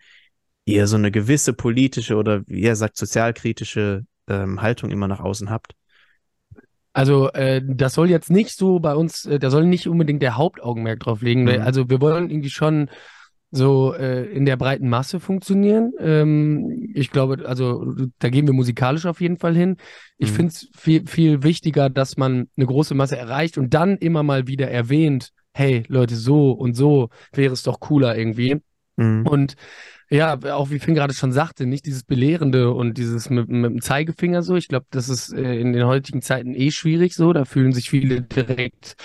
ihr so eine gewisse politische oder wie ihr sagt, sozialkritische ähm, Haltung immer nach außen habt? Also, äh, das soll jetzt nicht so bei uns, äh, da soll nicht unbedingt der Hauptaugenmerk drauf liegen. Mhm. Also, wir wollen irgendwie schon so äh, in der breiten Masse funktionieren. Ähm, ich glaube, also da gehen wir musikalisch auf jeden Fall hin. Ich Mhm. finde es viel, viel wichtiger, dass man eine große Masse erreicht und dann immer mal wieder erwähnt, hey Leute, so und so wäre es doch cooler irgendwie. Mhm. Und ja, auch wie Finn gerade schon sagte, nicht dieses Belehrende und dieses mit, mit dem Zeigefinger so. Ich glaube, das ist äh, in den heutigen Zeiten eh schwierig so. Da fühlen sich viele direkt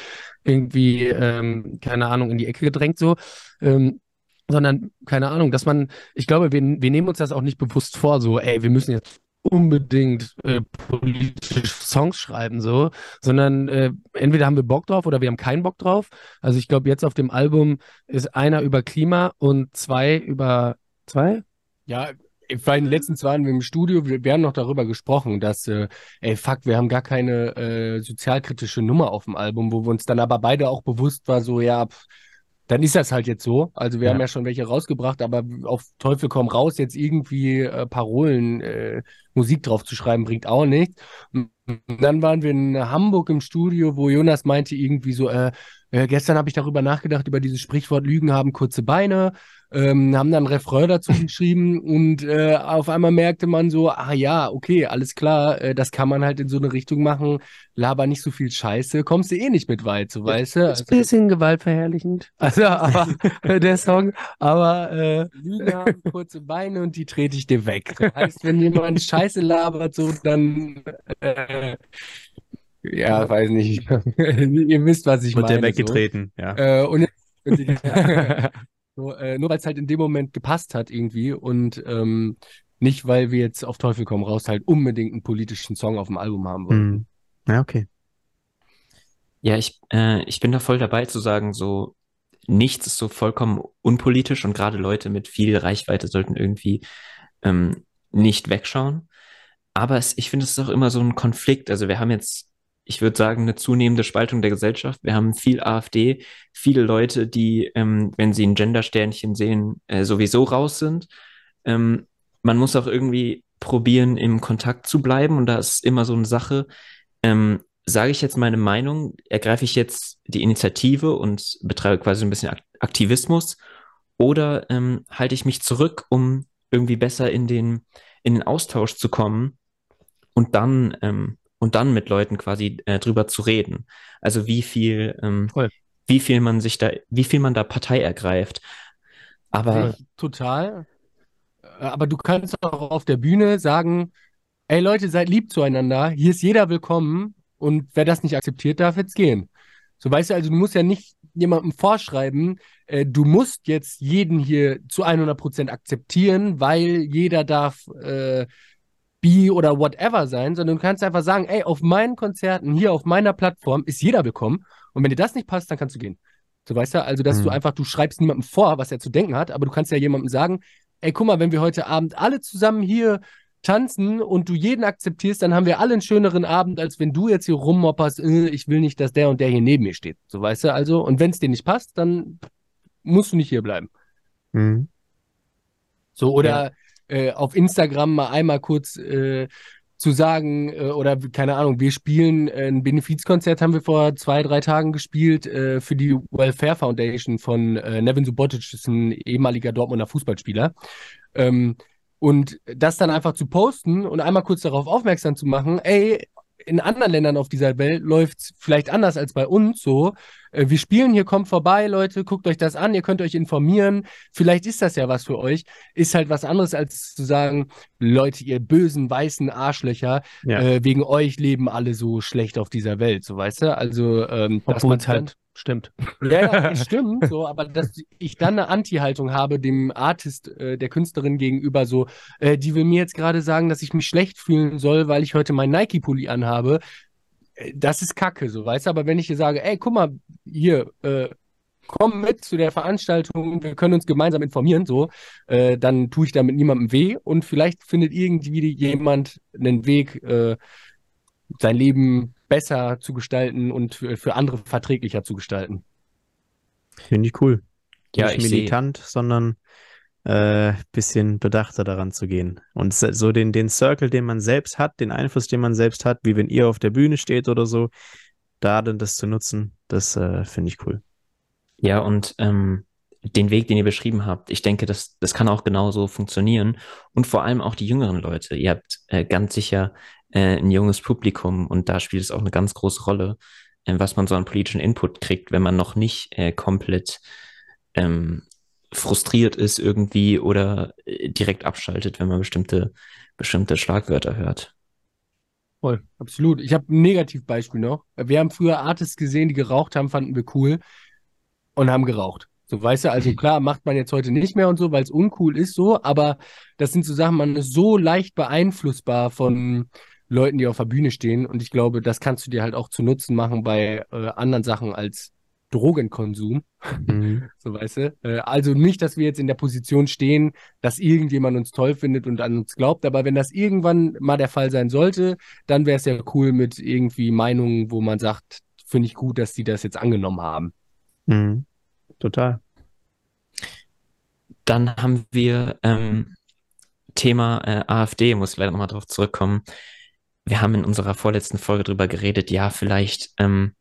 irgendwie, ähm, keine Ahnung, in die Ecke gedrängt so. Ähm, sondern, keine Ahnung, dass man, ich glaube, wir, wir nehmen uns das auch nicht bewusst vor, so, ey, wir müssen jetzt unbedingt äh, politische Songs schreiben, so, sondern äh, entweder haben wir Bock drauf oder wir haben keinen Bock drauf. Also ich glaube, jetzt auf dem Album ist einer über Klima und zwei über zwei? Ja, bei den letzten zwei Jahren im Studio, wir, wir haben noch darüber gesprochen, dass, äh, ey, fuck, wir haben gar keine äh, sozialkritische Nummer auf dem Album, wo wir uns dann aber beide auch bewusst war, so, ja, pff, dann ist das halt jetzt so. Also wir Ja. haben ja schon welche rausgebracht, aber auf Teufel komm raus, jetzt irgendwie äh, Parolen, äh, Musik drauf zu schreiben, bringt auch nichts. Und dann waren wir in Hamburg im Studio, wo Jonas meinte irgendwie so, äh, äh, gestern habe ich darüber nachgedacht, über dieses Sprichwort Lügen haben kurze Beine. Ähm, haben dann Refrain dazu geschrieben und äh, auf einmal merkte man so, ah ja, okay, alles klar, äh, das kann man halt in so eine Richtung machen, laber nicht so viel Scheiße, kommst du eh nicht mit weit, so weißt du. Also, bisschen gewaltverherrlichend. Also, aber der Song, aber äh, Lina, kurze Beine und die trete ich dir weg. Das heißt, wenn jemand Scheiße labert, so dann äh, ja, weiß nicht. Ihr wisst, was ich Wird meine. der weggetreten, so. ja. Äh, und so, äh, nur weil es halt in dem Moment gepasst hat irgendwie und ähm, nicht, weil wir jetzt auf Teufel komm raus halt unbedingt einen politischen Song auf dem Album haben wollen. Hm. Ja, okay. Ja, ich, äh, ich bin da voll dabei zu sagen, so nichts ist so vollkommen unpolitisch und gerade Leute mit viel Reichweite sollten irgendwie ähm, nicht wegschauen. Aber es, ich finde, es ist auch immer so ein Konflikt. Also wir haben jetzt, ich würde sagen, eine zunehmende Spaltung der Gesellschaft. Wir haben viel AfD, viele Leute, die, ähm, wenn sie ein Gendersternchen sehen, äh, sowieso raus sind. Ähm, man muss auch irgendwie probieren, im Kontakt zu bleiben. Und da ist immer so eine Sache, ähm, sage ich jetzt meine Meinung, ergreife ich jetzt die Initiative und betreibe quasi ein bisschen Aktivismus oder ähm, halte ich mich zurück, um irgendwie besser in den, in den Austausch zu kommen und dann, ähm, und dann mit Leuten quasi äh, drüber zu reden. Also wie viel, ähm, Voll. wie viel man sich da, wie viel man da Partei ergreift. Aber total. Äh, Aber du kannst auch auf der Bühne sagen, ey Leute, seid lieb zueinander, hier ist jeder willkommen und wer das nicht akzeptiert, darf jetzt gehen. So weißt du, also du musst ja nicht jemandem vorschreiben, äh, du musst jetzt jeden hier zu 100% akzeptieren, weil jeder darf äh, bi oder whatever sein, sondern du kannst einfach sagen, ey, auf meinen Konzerten, hier auf meiner Plattform ist jeder willkommen und wenn dir das nicht passt, dann kannst du gehen. So weißt du, also dass Mhm. du einfach, du schreibst niemandem vor, was er zu denken hat, aber du kannst ja jemandem sagen, ey, guck mal, wenn wir heute Abend alle zusammen hier tanzen und du jeden akzeptierst, dann haben wir alle einen schöneren Abend, als wenn du jetzt hier rummopperst, äh, ich will nicht, dass der und der hier neben mir steht. So weißt du, also, und wenn es dir nicht passt, dann musst du nicht hier bleiben. Mhm. So, oder äh, auf Instagram mal einmal kurz äh, zu sagen, äh, oder keine Ahnung, wir spielen äh, ein Benefizkonzert, haben wir vor zwei, drei Tagen gespielt äh, für die Welfare Foundation von äh, Nevin Subotic, ist ein ehemaliger Dortmunder Fußballspieler. Ähm, und das dann einfach zu posten und einmal kurz darauf aufmerksam zu machen, ey, in anderen Ländern auf dieser Welt läuft's vielleicht anders als bei uns so. Äh, wir spielen hier, kommt vorbei, Leute, guckt euch das an, ihr könnt euch informieren. Vielleicht ist das ja was für euch. Ist halt was anderes, als zu sagen, Leute, ihr bösen, weißen Arschlöcher, Ja. äh, wegen euch leben alle so schlecht auf dieser Welt, so weißt du? Also, ähm, dass Obwohl man es halt stimmt. ja, ja, stimmt, so, aber dass ich dann eine Anti-Haltung habe dem Artist, äh, der Künstlerin gegenüber, so, äh, die will mir jetzt gerade sagen, dass ich mich schlecht fühlen soll, weil ich heute meinen Nike-Pulli anhabe. Äh, Das ist Kacke, so, weißt du, aber wenn ich dir sage, ey, guck mal, hier, äh, komm mit zu der Veranstaltung, wir können uns gemeinsam informieren, so, äh, dann tue ich damit niemandem weh und vielleicht findet irgendwie jemand einen Weg, äh, sein Leben besser zu gestalten und für, für andere verträglicher zu gestalten. Finde ich cool. Ja, Nicht ich militant, sondern äh, bisschen bedachter daran zu gehen. Und so den, den Circle, den man selbst hat, den Einfluss, den man selbst hat, wie wenn ihr auf der Bühne steht oder so, da dann das zu nutzen, das äh, finde ich cool. Ja, und ähm, den Weg, den ihr beschrieben habt, ich denke, das, das kann auch genauso funktionieren. Und vor allem auch die jüngeren Leute. Ihr habt äh, ganz sicher äh, ein junges Publikum und da spielt es auch eine ganz große Rolle, äh, was man so an politischen Input kriegt, wenn man noch nicht äh, komplett ähm, frustriert ist irgendwie oder äh, direkt abschaltet, wenn man bestimmte, bestimmte Schlagwörter hört. Voll, absolut. Ich habe ein Negativbeispiel noch. Wir haben früher Artists gesehen, die geraucht haben, fanden wir cool und haben geraucht. So, weißt du, also klar, macht man jetzt heute nicht mehr und so, weil es uncool ist so, aber das sind so Sachen, man ist so leicht beeinflussbar von Leuten, die auf der Bühne stehen und ich glaube, das kannst du dir halt auch zu Nutzen machen bei äh, anderen Sachen als Drogenkonsum. Mhm. So, weißt du? Äh, also nicht, dass wir jetzt in der Position stehen, dass irgendjemand uns toll findet und an uns glaubt, aber wenn das irgendwann mal der Fall sein sollte, dann wäre es ja cool mit irgendwie Meinungen, wo man sagt, finde ich gut, dass die das jetzt angenommen haben. Mhm. Total. Dann haben wir ähm, Thema äh, AfD, muss ich leider nochmal drauf zurückkommen. Wir haben in unserer vorletzten Folge drüber geredet, ja, vielleicht, ähm,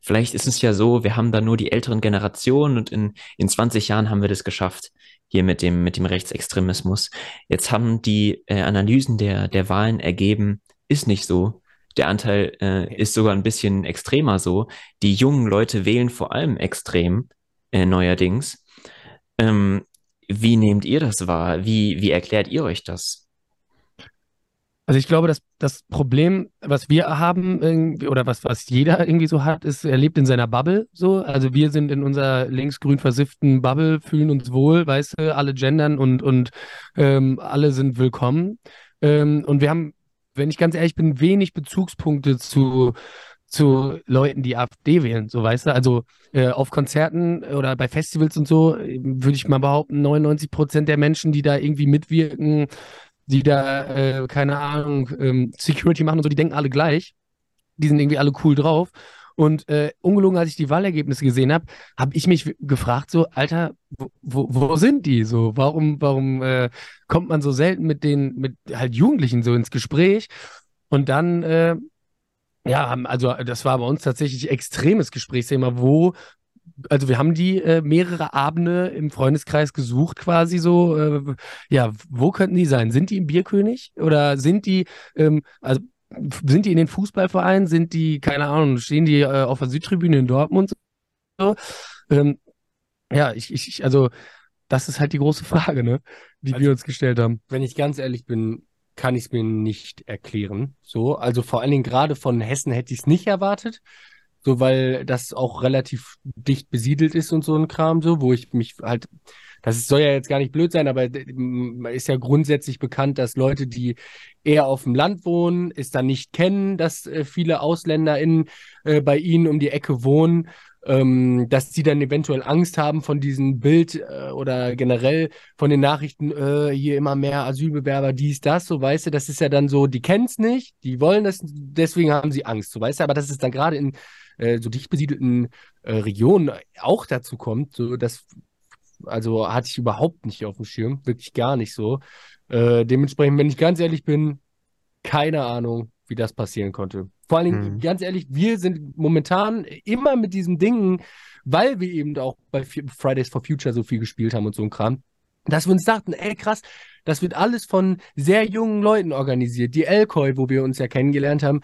vielleicht ist es ja so, wir haben da nur die älteren Generationen und in, in 20 Jahren haben wir das geschafft. hier mit dem, mit dem Rechtsextremismus. Jetzt haben die äh, Analysen der, der Wahlen ergeben, ist nicht so. Der Anteil äh, ist sogar ein bisschen extremer so. Die jungen Leute wählen vor allem extrem äh, neuerdings. Ähm, wie nehmt ihr das wahr? Wie, wie erklärt ihr euch das? Also ich glaube, dass das Problem, was wir haben, oder was, was jeder irgendwie so hat, ist, er lebt in seiner Bubble so. Also wir sind in unserer linksgrün versifften Bubble, fühlen uns wohl, weißt du, alle gendern und, und ähm, alle sind willkommen. Ähm, und wir haben, wenn ich ganz ehrlich bin, wenig Bezugspunkte zu, zu Leuten, die AfD wählen, so weißt du. Also äh, auf Konzerten oder bei Festivals und so würde ich mal behaupten, 99 Prozent der Menschen, die da irgendwie mitwirken, die da, äh, keine Ahnung, ähm, Security machen und so, die denken alle gleich. Die sind irgendwie alle cool drauf. Und äh, ungelogen, als ich die Wahlergebnisse gesehen habe, habe ich mich gefragt, so, Alter, wo, wo, wo sind die so? Warum, warum äh, kommt man so selten mit den, mit halt Jugendlichen so ins Gespräch? Und dann, äh, ja, also das war bei uns tatsächlich extremes Gesprächsthema, wo also wir haben die äh, mehrere Abende im Freundeskreis gesucht, quasi so. Äh, ja, wo könnten die sein? Sind die im Bierkönig oder sind die, ähm, also sind die in den Fußballvereinen? Sind die, keine Ahnung, stehen die äh, auf der Südtribüne in Dortmund? So? Ähm, ja, ich, ich, also das ist halt die große Frage, ne, die also, wir uns gestellt haben. Wenn ich ganz ehrlich bin, kann ich es mir nicht erklären. So, also vor allen Dingen gerade von Hessen hätte ich es nicht erwartet so weil das auch relativ dicht besiedelt ist und so ein Kram so, wo ich mich halt, das soll ja jetzt gar nicht blöd sein, aber ist ja grundsätzlich bekannt, dass Leute, die eher auf dem Land wohnen, es dann nicht kennen, dass äh, viele AusländerInnen äh, bei ihnen um die Ecke wohnen ähm, dass die dann eventuell Angst haben von diesem Bild äh, oder generell von den Nachrichten, äh, hier immer mehr Asylbewerber, dies, das, so weißt du, das ist ja dann so, die kennen es nicht, die wollen das, deswegen haben sie Angst, so weißt du, aber das ist dann gerade in äh, so dicht besiedelten äh, Regionen auch dazu kommt, so dass also hatte ich überhaupt nicht auf dem Schirm, wirklich gar nicht so. Äh, dementsprechend, wenn ich ganz ehrlich bin, keine Ahnung, wie das passieren konnte. Vor allen Dingen, mhm. ganz ehrlich, wir sind momentan immer mit diesen Dingen, weil wir eben auch bei Fridays for Future so viel gespielt haben und so ein Kram, dass wir uns dachten, ey krass, das wird alles von sehr jungen Leuten organisiert. Die Elkoi, wo wir uns ja kennengelernt haben,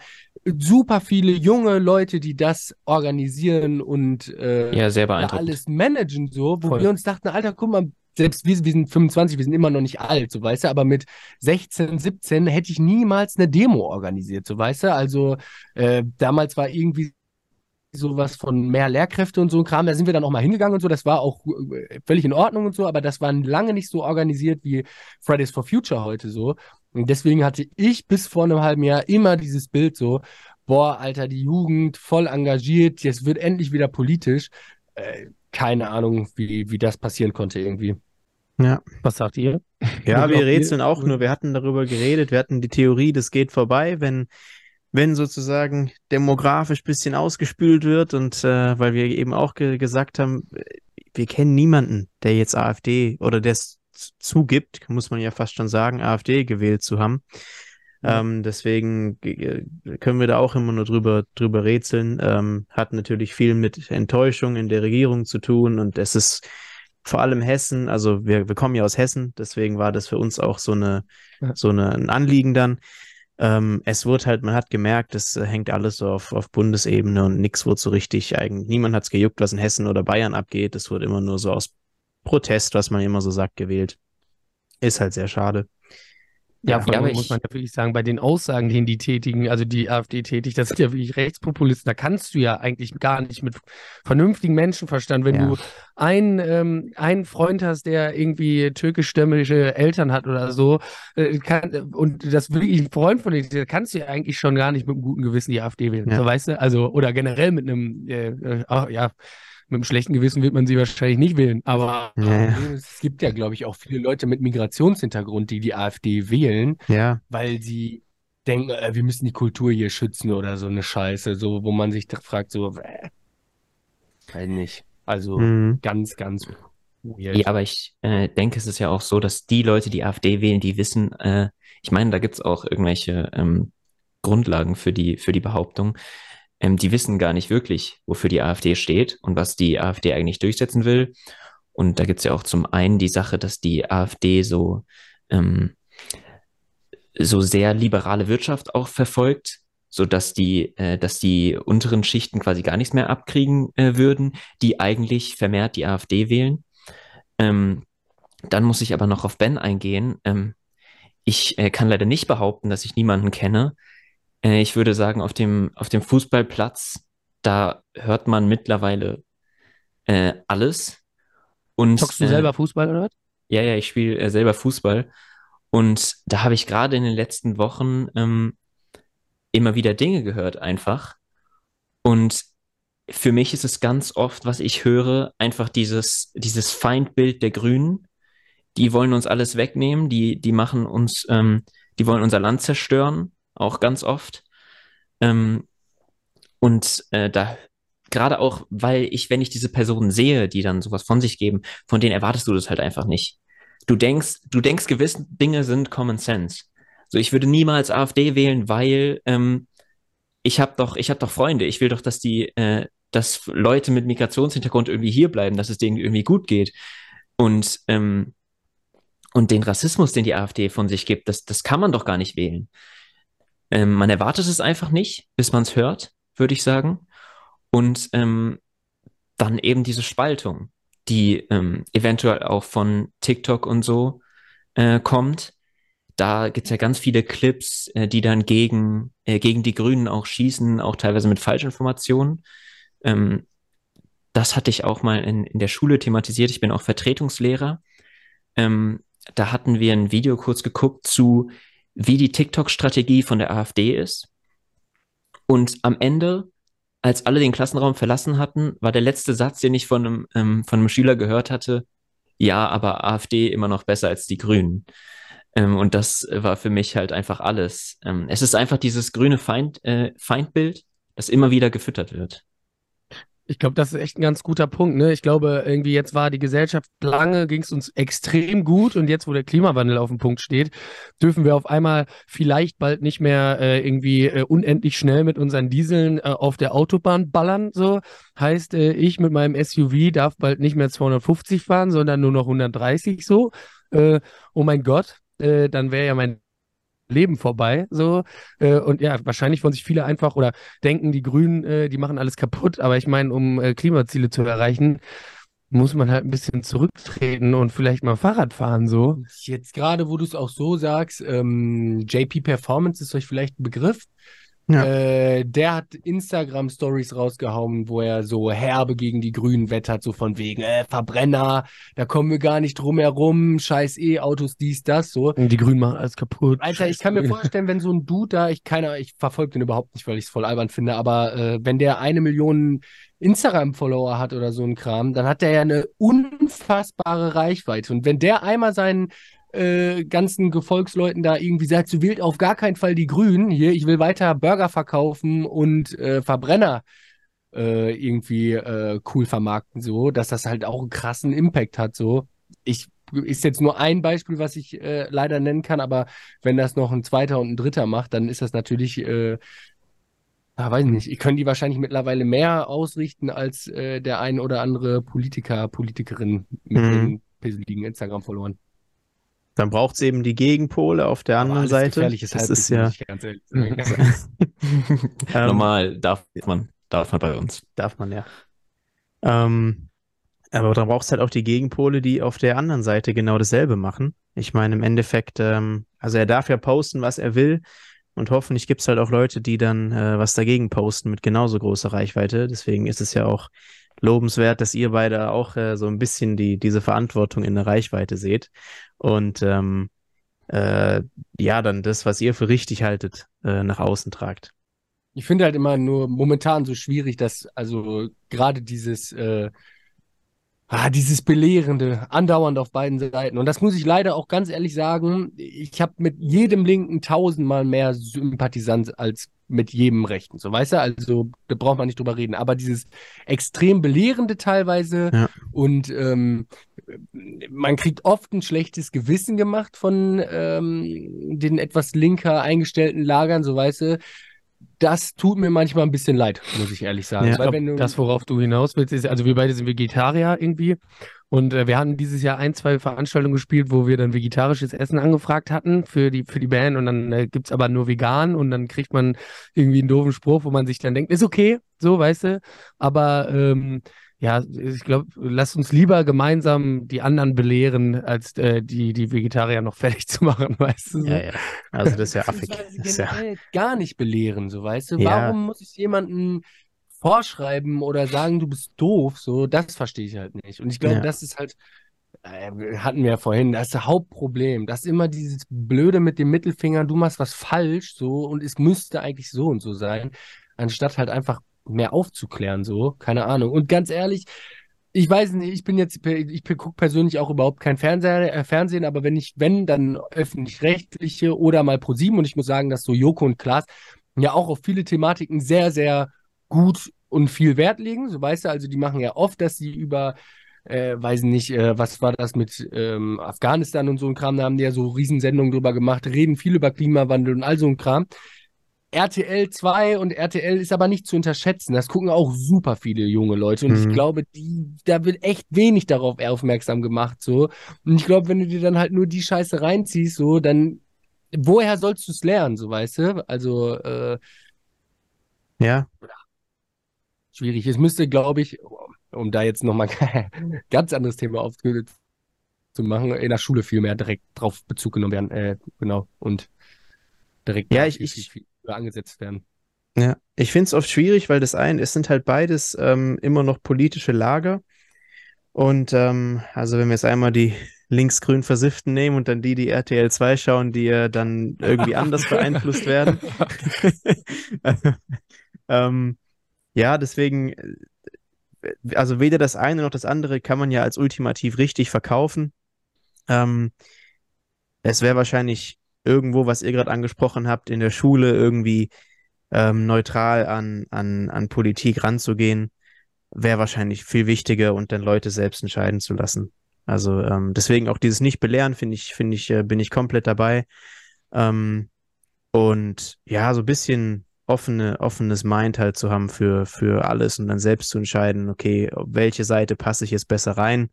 super viele junge Leute, die das organisieren und äh, ja, sehr beeindruckend. alles managen, so, wo Voll. wir uns dachten, Alter, guck mal, selbst wir, wir sind 25, wir sind immer noch nicht alt, so weißt du, aber mit 16, 17 hätte ich niemals eine Demo organisiert, so weißt du. Also äh, damals war irgendwie sowas von mehr Lehrkräfte und so ein Kram. Da sind wir dann auch mal hingegangen und so. Das war auch äh, völlig in Ordnung und so, aber das war lange nicht so organisiert wie Fridays for Future heute so. Und deswegen hatte ich bis vor einem halben Jahr immer dieses Bild so, boah, Alter, die Jugend voll engagiert, jetzt wird endlich wieder politisch. Äh, keine Ahnung, wie, wie das passieren konnte irgendwie. Ja. Was sagt ihr? Ja, wir rätseln auch nur. Wir hatten darüber geredet. Wir hatten die Theorie, das geht vorbei, wenn wenn sozusagen demografisch ein bisschen ausgespült wird und äh, weil wir eben auch ge gesagt haben, wir kennen niemanden, der jetzt AfD oder der es zugibt, muss man ja fast schon sagen, AfD gewählt zu haben. Ja. Ähm, deswegen können wir da auch immer nur drüber, drüber rätseln. Ähm, hat natürlich viel mit Enttäuschung in der Regierung zu tun und es ist vor allem Hessen, also wir, wir kommen ja aus Hessen, deswegen war das für uns auch so eine, ja. so eine, ein Anliegen dann. Ähm, es wird halt, man hat gemerkt, es äh, hängt alles so auf, auf Bundesebene und nichts wird so richtig, eigentlich, niemand hat es gejuckt, was in Hessen oder Bayern abgeht. Es wird immer nur so aus Protest, was man immer so sagt, gewählt. Ist halt sehr schade. Ja, vor allem ja, muss man ja wirklich sagen, bei den Aussagen, die die tätigen, also die AfD tätigt, das sind ja wirklich Rechtspopulisten. Da kannst du ja eigentlich gar nicht mit vernünftigen Menschenverstand, wenn ja. du einen, ähm, einen Freund hast, der irgendwie türkischstämmige Eltern hat oder so, äh, kann, und das wirklich ein Freund von dir, da kannst du ja eigentlich schon gar nicht mit einem guten Gewissen die AfD wählen. Ja. So, weißt du? Also, oder generell mit einem, äh, äh, ja, mit einem schlechten Gewissen wird man sie wahrscheinlich nicht wählen. Aber ja. es gibt ja, glaube ich, auch viele Leute mit Migrationshintergrund, die die AfD wählen, ja. weil sie denken, äh, wir müssen die Kultur hier schützen oder so eine Scheiße, so wo man sich fragt, so, äh, halt nicht. Also mhm. ganz, ganz weird. Ja, aber ich äh, denke, es ist ja auch so, dass die Leute, die AfD wählen, die wissen, äh, ich meine, da gibt es auch irgendwelche ähm, Grundlagen für die, für die Behauptung, ähm, die wissen gar nicht wirklich, wofür die AfD steht und was die AfD eigentlich durchsetzen will. Und da gibt es ja auch zum einen die Sache, dass die AfD so, ähm, so sehr liberale Wirtschaft auch verfolgt, so dass die, äh, dass die unteren Schichten quasi gar nichts mehr abkriegen äh, würden, die eigentlich vermehrt die AfD wählen. Ähm, dann muss ich aber noch auf Ben eingehen. Ähm, ich äh, kann leider nicht behaupten, dass ich niemanden kenne. Äh, ich würde sagen, auf dem, auf dem Fußballplatz, da hört man mittlerweile äh, alles. Und, Zockst du äh, selber Fußball oder was? Ja, ja, ich spiele äh, selber Fußball. Und da habe ich gerade in den letzten Wochen ähm, immer wieder Dinge gehört, einfach. Und für mich ist es ganz oft, was ich höre, einfach dieses, dieses Feindbild der Grünen. Die wollen uns alles wegnehmen, die, die machen uns, ähm, die wollen unser Land zerstören, auch ganz oft. Ähm, und äh, da gerade auch, weil ich, wenn ich diese Personen sehe, die dann sowas von sich geben, von denen erwartest du das halt einfach nicht. Du denkst, du denkst, gewisse Dinge sind Common Sense. So, ich würde niemals AfD wählen, weil ähm, ich habe doch, ich habe doch Freunde. Ich will doch, dass die, äh, dass Leute mit Migrationshintergrund irgendwie hier bleiben, dass es denen irgendwie gut geht. Und ähm, und den Rassismus, den die AfD von sich gibt, das, das kann man doch gar nicht wählen. Ähm, man erwartet es einfach nicht, bis man es hört, würde ich sagen. Und ähm, dann eben diese Spaltung, die ähm, eventuell auch von TikTok und so äh, kommt. Da gibt's ja ganz viele Clips, äh, die dann gegen, äh, gegen die Grünen auch schießen, auch teilweise mit Falschinformationen. Ähm, das hatte ich auch mal in, in der Schule thematisiert. Ich bin auch Vertretungslehrer. Ähm, da hatten wir ein Video kurz geguckt zu, wie die TikTok-Strategie von der AfD ist. Und am Ende, als alle den Klassenraum verlassen hatten, war der letzte Satz, den ich von einem, ähm, von einem Schüler gehört hatte, ja, aber AfD immer noch besser als die Grünen. Ähm, und das war für mich halt einfach alles. Ähm, es ist einfach dieses grüne Feind, äh, Feindbild, das immer wieder gefüttert wird. Ich glaube, das ist echt ein ganz guter Punkt. Ne? Ich glaube, irgendwie jetzt war die Gesellschaft lange, ging es uns extrem gut und jetzt, wo der Klimawandel auf dem Punkt steht, dürfen wir auf einmal vielleicht bald nicht mehr äh, irgendwie äh, unendlich schnell mit unseren Dieseln äh, auf der Autobahn ballern. So heißt, äh, ich mit meinem SUV darf bald nicht mehr 250 fahren, sondern nur noch 130 so. Äh, oh mein Gott, äh, dann wäre ja mein Leben vorbei. So. Äh, und ja, wahrscheinlich wollen sich viele einfach oder denken, die Grünen, äh, die machen alles kaputt. Aber ich meine, um äh, Klimaziele zu erreichen, muss man halt ein bisschen zurücktreten und vielleicht mal Fahrrad fahren, so. Jetzt gerade, wo du es auch so sagst, ähm, JP Performance ist euch vielleicht ein Begriff. Ja. Äh, der hat Instagram-Stories rausgehauen, wo er so herbe gegen die Grünen wettert, so von wegen, äh, Verbrenner, da kommen wir gar nicht drum herum, scheiß E-Autos, dies, das, so. Die Grünen machen alles kaputt. Alter, ich kann mir vorstellen, wenn so ein Dude da, ich keine, ich verfolge den überhaupt nicht, weil ich es voll albern finde, aber äh, wenn der eine Million Instagram-Follower hat oder so ein Kram, dann hat der ja eine unfassbare Reichweite. Und wenn der einmal seinen äh, ganzen Gefolgsleuten da irgendwie sagt, du wählt auf gar keinen Fall die Grünen, hier, ich will weiter Burger verkaufen und äh, Verbrenner äh, irgendwie äh, cool vermarkten, so, dass das halt auch einen krassen Impact hat, so. Ich ist jetzt nur ein Beispiel, was ich äh, leider nennen kann, aber wenn das noch ein zweiter und ein dritter macht, dann ist das natürlich, äh, ah, weiß nicht, ich können die wahrscheinlich mittlerweile mehr ausrichten als äh, der ein oder andere Politiker, Politikerin mit Mhm. den pisseligen Instagram-Followern. Dann braucht es eben die Gegenpole auf der anderen alles Seite. gefährliches Das ist ja sagen. Ähm, Normal darf man, darf man bei uns. Darf man ja. Ähm, aber dann brauchst du halt auch die Gegenpole, die auf der anderen Seite genau dasselbe machen. Ich meine, im Endeffekt, ähm, also er darf ja posten, was er will. Und hoffentlich gibt es halt auch Leute, die dann äh, was dagegen posten mit genauso großer Reichweite. Deswegen ist es ja auch lobenswert, dass ihr beide auch äh, so ein bisschen die, diese Verantwortung in der Reichweite seht. Und ähm, äh, ja, dann das, was ihr für richtig haltet, äh, nach außen tragt. Ich finde halt immer nur momentan so schwierig, dass also gerade dieses äh, ah, dieses Belehrende andauernd auf beiden Seiten. Und das muss ich leider auch ganz ehrlich sagen, ich habe mit jedem Linken tausendmal mehr Sympathisant als mit jedem Rechten. So, weißt du, also da braucht man nicht drüber reden. Aber dieses extrem Belehrende teilweise Ja. und ähm, man kriegt oft ein schlechtes Gewissen gemacht von ähm, den etwas linker eingestellten Lagern, so weißt du. Das tut mir manchmal ein bisschen leid, muss ich ehrlich sagen. Ja, glaub, du, das, worauf du hinaus willst, ist, also wir beide sind Vegetarier irgendwie Und äh, wir hatten dieses Jahr ein, zwei Veranstaltungen gespielt, wo wir dann vegetarisches Essen angefragt hatten für die, für die Band und dann äh, gibt's aber nur vegan und dann kriegt man irgendwie einen doofen Spruch, wo man sich dann denkt, ist okay, so, weißt du, aber ähm, ja, ich glaube, lasst uns lieber gemeinsam die anderen belehren, als äh, die, die Vegetarier noch fertig zu machen, weißt du? So? Ja, ja. Also das ist ja affig. Das ja, gar nicht belehren, so weißt du. Ja. Warum muss ich jemanden vorschreiben oder sagen, du bist doof? So, das verstehe ich halt nicht. Und ich glaube, Ja. das ist halt, äh, hatten wir ja vorhin, das ist das Hauptproblem. Das ist immer dieses Blöde mit dem Mittelfinger, du machst was falsch, so, und es müsste eigentlich so und so sein, anstatt halt einfach mehr aufzuklären, so, keine Ahnung. Und ganz ehrlich, ich weiß nicht, ich bin jetzt, ich gucke persönlich auch überhaupt kein Fernseher, äh, Fernsehen, aber wenn ich, wenn, dann öffentlich-rechtliche oder mal ProSieben und ich muss sagen, dass so Joko und Klaas ja auch auf viele Thematiken sehr, sehr gut und viel Wert legen, so weißt du, also die machen ja oft, dass sie über, äh, weiß nicht, äh, was war das mit ähm, Afghanistan und so ein Kram, da haben die ja so Riesensendungen drüber gemacht, reden viel über Klimawandel und all so ein Kram. RTL 2 und RTL ist aber nicht zu unterschätzen. Das gucken auch super viele junge Leute. Und Mhm. ich glaube, die, da wird echt wenig darauf aufmerksam gemacht. So. Und ich glaube, wenn du dir dann halt nur die Scheiße reinziehst, so, dann woher sollst du es lernen, so weißt du? Also, äh, ja, schwierig. Es müsste, glaube ich, um da jetzt nochmal ganz anderes Thema aufzumachen, in der Schule viel mehr direkt drauf Bezug genommen werden. Äh, genau. Und direkt Ja, ich- ich- angesetzt werden. Ja, ich finde es oft schwierig, weil das ein, es sind halt beides ähm, immer noch politische Lager. Und ähm, also wenn wir jetzt einmal die linksgrün Versifften nehmen und dann die, die RTL 2 schauen, die äh, dann irgendwie anders beeinflusst werden. ähm, ja, deswegen, äh, also weder das eine noch das andere kann man ja als ultimativ richtig verkaufen. Ähm, es wäre wahrscheinlich irgendwo, was ihr gerade angesprochen habt, in der Schule irgendwie ähm, neutral an, an, an Politik ranzugehen, wäre wahrscheinlich viel wichtiger und dann Leute selbst entscheiden zu lassen. Also ähm, deswegen auch dieses Nicht-Belehren finde ich, finde ich, äh, bin ich komplett dabei. Ähm, und ja, so ein bisschen offene, offenes Mind halt zu haben für, für alles und dann selbst zu entscheiden, okay, auf welche Seite passe ich jetzt besser rein.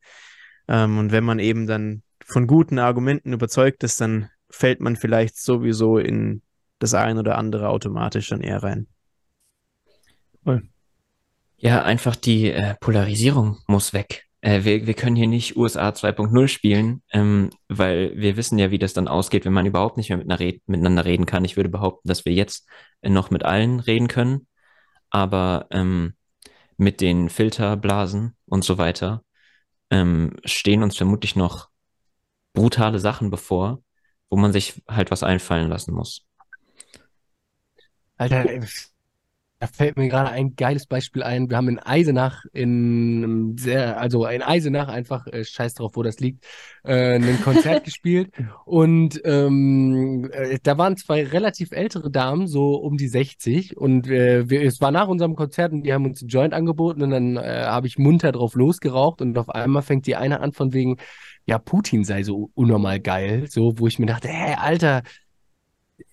Ähm, und wenn man eben dann von guten Argumenten überzeugt ist, dann fällt man vielleicht sowieso in das ein oder andere automatisch dann eher rein. Ja, einfach die äh, Polarisierung muss weg. Äh, wir, wir können hier nicht USA 2.0 spielen, ähm, weil wir wissen ja, wie das dann ausgeht, wenn man überhaupt nicht mehr mit einer Red miteinander reden kann. Ich würde behaupten, dass wir jetzt äh, noch mit allen reden können, aber ähm, mit den Filterblasen und so weiter ähm, stehen uns vermutlich noch brutale Sachen bevor, wo man sich halt was einfallen lassen muss. Alter, da fällt mir gerade ein geiles Beispiel ein. Wir haben in Eisenach in sehr, also in Eisenach einfach, äh, scheiß drauf, wo das liegt, äh, ein Konzert gespielt. Und ähm, äh, da waren zwei relativ ältere Damen, so um die 60. Und äh, wir, es war nach unserem Konzert und die haben uns einen Joint angeboten und dann äh, habe ich munter drauf losgeraucht und auf einmal fängt die eine an von wegen, ja, Putin sei so unnormal geil. So, wo ich mir dachte, hey, Alter,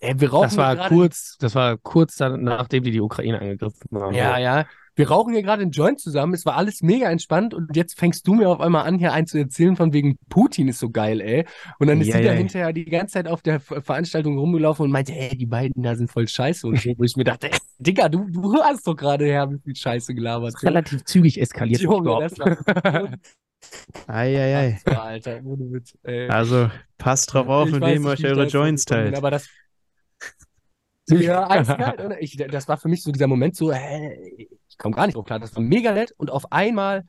ey, wir rauchen Das war gerade kurz, das war kurz dann, nachdem die die Ukraine angegriffen haben. Ja, ja. Wir rauchen hier gerade einen Joint zusammen. Es war alles mega entspannt und jetzt fängst du mir auf einmal an, hier einen zu erzählen von wegen Putin ist so geil, ey. Und dann ist Ja, sie da ja. hinterher die ganze Zeit auf der Ver- Veranstaltung rumgelaufen und meinte, ey, die beiden da sind voll scheiße und so, wo ich mir dachte, ey, Digga, du, du hast doch gerade her, wie viel Scheiße gelabert. Relativ zügig eskaliert. Junge, das war, Eieiei. Alter, ohne Witz. Ey. Also passt drauf auf, ihr nicht, euch eure Joints teilt. Aber das. Ja, eiskalt, oder? Ich, das war für mich so dieser Moment so, hä, ich komme gar nicht drauf klar. Das war mega nett und auf einmal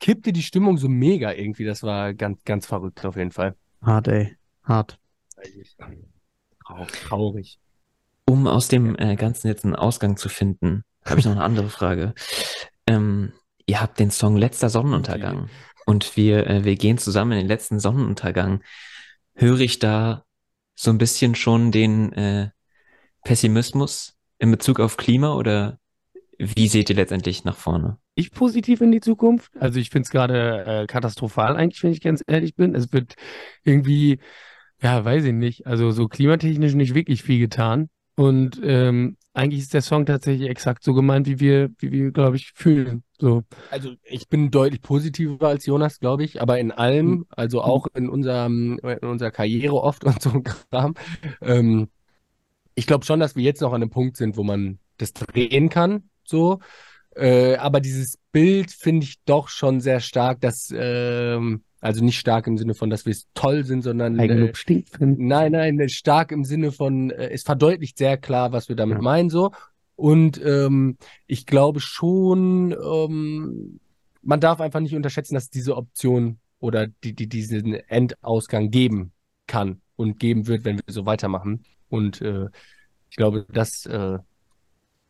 kippte die Stimmung so mega irgendwie. Das war ganz, ganz verrückt auf jeden Fall. Hart, ey. Hart. Traurig. Traurig. Um aus dem äh, Ganzen jetzt einen Ausgang zu finden, habe ich noch eine andere Frage. Ähm, ihr habt den Song Letzter Sonnenuntergang und wir, äh, wir gehen zusammen in den letzten Sonnenuntergang. Höre ich da so ein bisschen schon den äh, Pessimismus in Bezug auf Klima oder wie seht ihr letztendlich nach vorne? ich positiv in die Zukunft. Also ich finde es gerade äh, katastrophal eigentlich, wenn ich ganz ehrlich bin. Es wird irgendwie, ja, weiß ich nicht, also so klimatechnisch nicht wirklich viel getan. Und ähm, eigentlich ist der Song tatsächlich exakt so gemeint, wie wir, wie wir, glaube ich, fühlen. So. Also ich bin deutlich positiver als Jonas, glaube ich, aber in allem, also auch in unserem, in unserer Karriere oft und so ein Kram. Ähm, ich glaube schon, dass wir jetzt noch an einem Punkt sind, wo man das drehen kann, so. Äh, aber dieses Bild finde ich doch schon sehr stark, dass, ähm, also nicht stark im Sinne von, dass wir es toll sind, sondern äh, Eigenlob stinkt. Nein, nein, stark im Sinne von, äh, es verdeutlicht sehr klar, was wir damit Ja. meinen, so. Und ähm, ich glaube schon, ähm, man darf einfach nicht unterschätzen, dass diese Option oder die, die diesen Endausgang geben kann und geben wird, wenn wir so weitermachen. Und äh, ich glaube, das äh,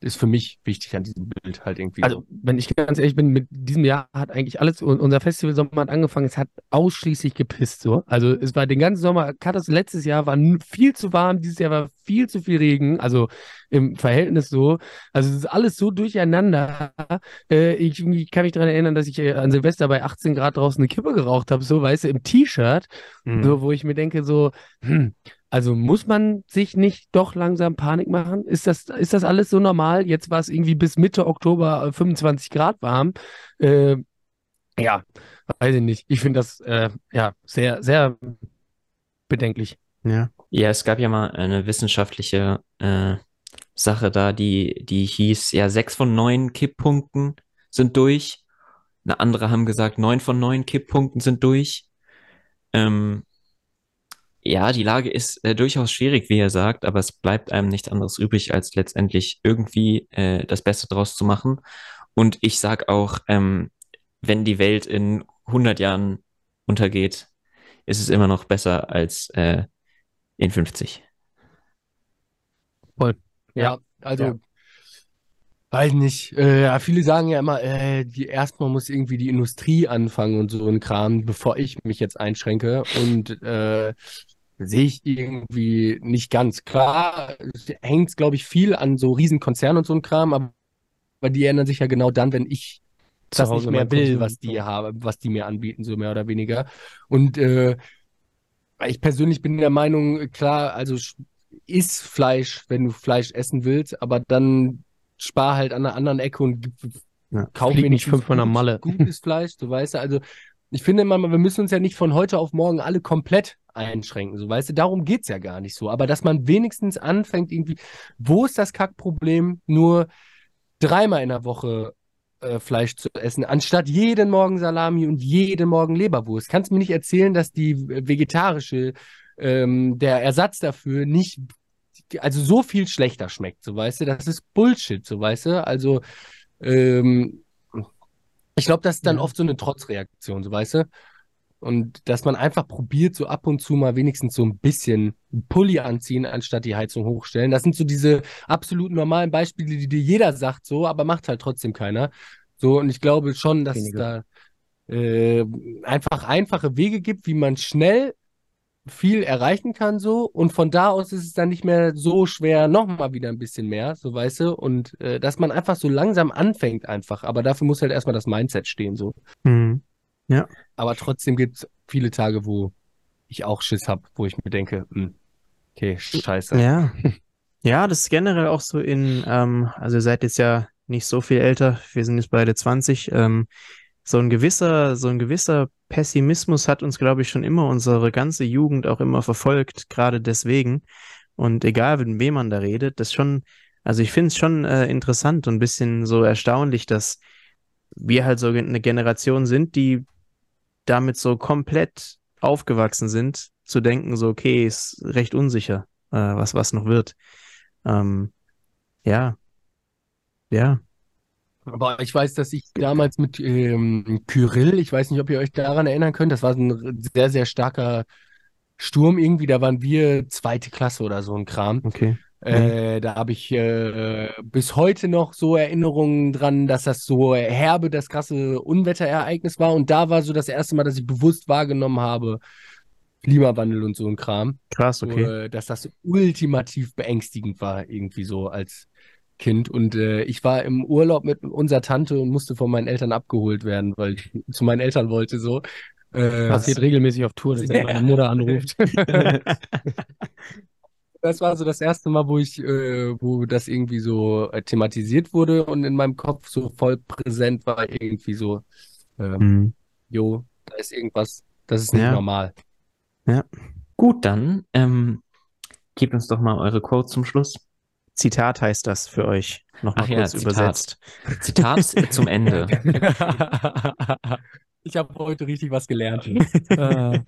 ist für mich wichtig an diesem Bild halt irgendwie. Also, wenn ich ganz ehrlich bin, mit diesem Jahr hat eigentlich alles, un- unser Festival Sommer hat angefangen, es hat ausschließlich gepisst, so. Also, es war den ganzen Sommer, Katas, letztes Jahr war viel zu warm, dieses Jahr war viel zu viel Regen, also im Verhältnis so. Also, es ist alles so durcheinander. Äh, ich, ich kann mich daran erinnern, dass ich äh, an Silvester bei 18 Grad draußen eine Kippe geraucht habe, so, weißt du, im T-Shirt. Mhm. So, wo ich mir denke, so, hm, also muss man sich nicht doch langsam Panik machen? Ist das, ist das alles so normal? Jetzt war es irgendwie bis Mitte Oktober äh, 25 Grad warm. Äh, ja, weiß ich nicht. Ich finde das äh, ja sehr, sehr bedenklich. Ja. Ja, es gab ja mal eine wissenschaftliche äh, Sache da, die, die hieß, ja, sechs von neun Kipppunkten sind durch. Eine andere haben gesagt, neun von neun Kipppunkten sind durch. Ähm, ja, die Lage ist äh, durchaus schwierig, wie er sagt, aber es bleibt einem nichts anderes übrig, als letztendlich irgendwie äh, das Beste draus zu machen. Und ich sag auch, ähm, wenn die Welt in 100 Jahren untergeht, ist es immer noch besser als äh, in 50. Ja, also, Ja. weiß nicht. Äh, ja, viele sagen ja immer, äh, die, erstmal muss irgendwie die Industrie anfangen und so ein Kram, bevor ich mich jetzt einschränke. Und äh, sehe ich irgendwie nicht ganz. Klar, hängt, glaube ich, viel an so Riesenkonzernen und so ein Kram, aber, aber die ändern sich ja genau dann, wenn ich Zu das Hause nicht mehr will, was die haben, was die mir anbieten, so mehr oder weniger. Und äh, ich persönlich bin der Meinung, klar, also sch- iss Fleisch, wenn du Fleisch essen willst, aber dann spar halt an einer anderen Ecke und gib- Ja. kauf Flieg nicht wenigstens fünfmal nach gut- Malle. gutes Fleisch, du weißt du, also ich finde immer, wir müssen uns ja nicht von heute auf morgen alle komplett einschränken, so weißt du, darum geht's ja gar nicht so, aber dass man wenigstens anfängt irgendwie, wo ist das Kackproblem, nur dreimal in der Woche äh, Fleisch zu essen, anstatt jeden Morgen Salami und jeden Morgen Leberwurst. Kannst mir nicht erzählen, dass die vegetarische, ähm, der Ersatz dafür nicht, also so viel schlechter schmeckt, so weißt du, das ist Bullshit, so weißt du, also ähm, ich glaube, das ist dann Ja. oft so eine Trotzreaktion, so weißt du. Und dass man einfach probiert, so ab und zu mal wenigstens so ein bisschen Pulli anziehen, anstatt die Heizung hochstellen. Das sind so diese absolut normalen Beispiele, die dir jeder sagt, so, aber macht halt trotzdem keiner. So, und ich glaube schon, dass Wenige. es da äh, einfach einfache Wege gibt, wie man schnell viel erreichen kann, so. Und von da aus ist es dann nicht mehr so schwer, nochmal wieder ein bisschen mehr, so weißt du. Und äh, dass man einfach so langsam anfängt, einfach. Aber dafür muss halt erstmal das Mindset stehen, so. Mhm. Aber trotzdem gibt es viele Tage, wo ich auch Schiss habe, wo ich mir denke, hm, okay, scheiße. Ja. Ja, das ist generell auch so in, ähm, also ihr seid jetzt ja nicht so viel älter, wir sind jetzt beide 20, ähm, so ein gewisser, so ein gewisser Pessimismus hat uns, glaube ich, schon immer unsere ganze Jugend auch immer verfolgt, gerade deswegen. Und egal, mit wem man da redet, das schon, also ich finde es schon äh, interessant und ein bisschen so erstaunlich, dass wir halt so eine Generation sind, die damit so komplett aufgewachsen sind, zu denken, so, okay, ist recht unsicher, äh, was, was noch wird. Ähm, ja. Ja. Aber ich weiß, dass ich damals mit ähm, Kyrill, ich weiß nicht, ob ihr euch daran erinnern könnt, das war ein sehr, sehr starker Sturm irgendwie, da waren wir zweite Klasse oder so ein Kram. Okay. Äh, da habe ich äh, bis heute noch so Erinnerungen dran, dass das so herbe, das krasse Unwetterereignis war. Und da war so das erste Mal, dass ich bewusst wahrgenommen habe, Klimawandel und so ein Kram. Krass, So, okay. äh, dass das ultimativ beängstigend war, irgendwie so als Kind. Und äh, ich war im Urlaub mit unserer Tante und musste von meinen Eltern abgeholt werden, weil ich zu meinen Eltern wollte so. Äh, Passiert regelmäßig auf Tour, dass Ja. meine Mutter anruft. Das war so das erste Mal, wo ich, äh, wo das irgendwie so äh, thematisiert wurde und in meinem Kopf so voll präsent war, irgendwie so, ähm, Mhm. jo, da ist irgendwas, das ist nicht Ja. normal. Gut, dann ähm, gebt uns doch mal eure Quotes zum Schluss. Zitat heißt das für euch. Nochmal Ach ja, kurz Zitat. übersetzt. Zitat zum Ende. Ich habe heute richtig was gelernt. Ah,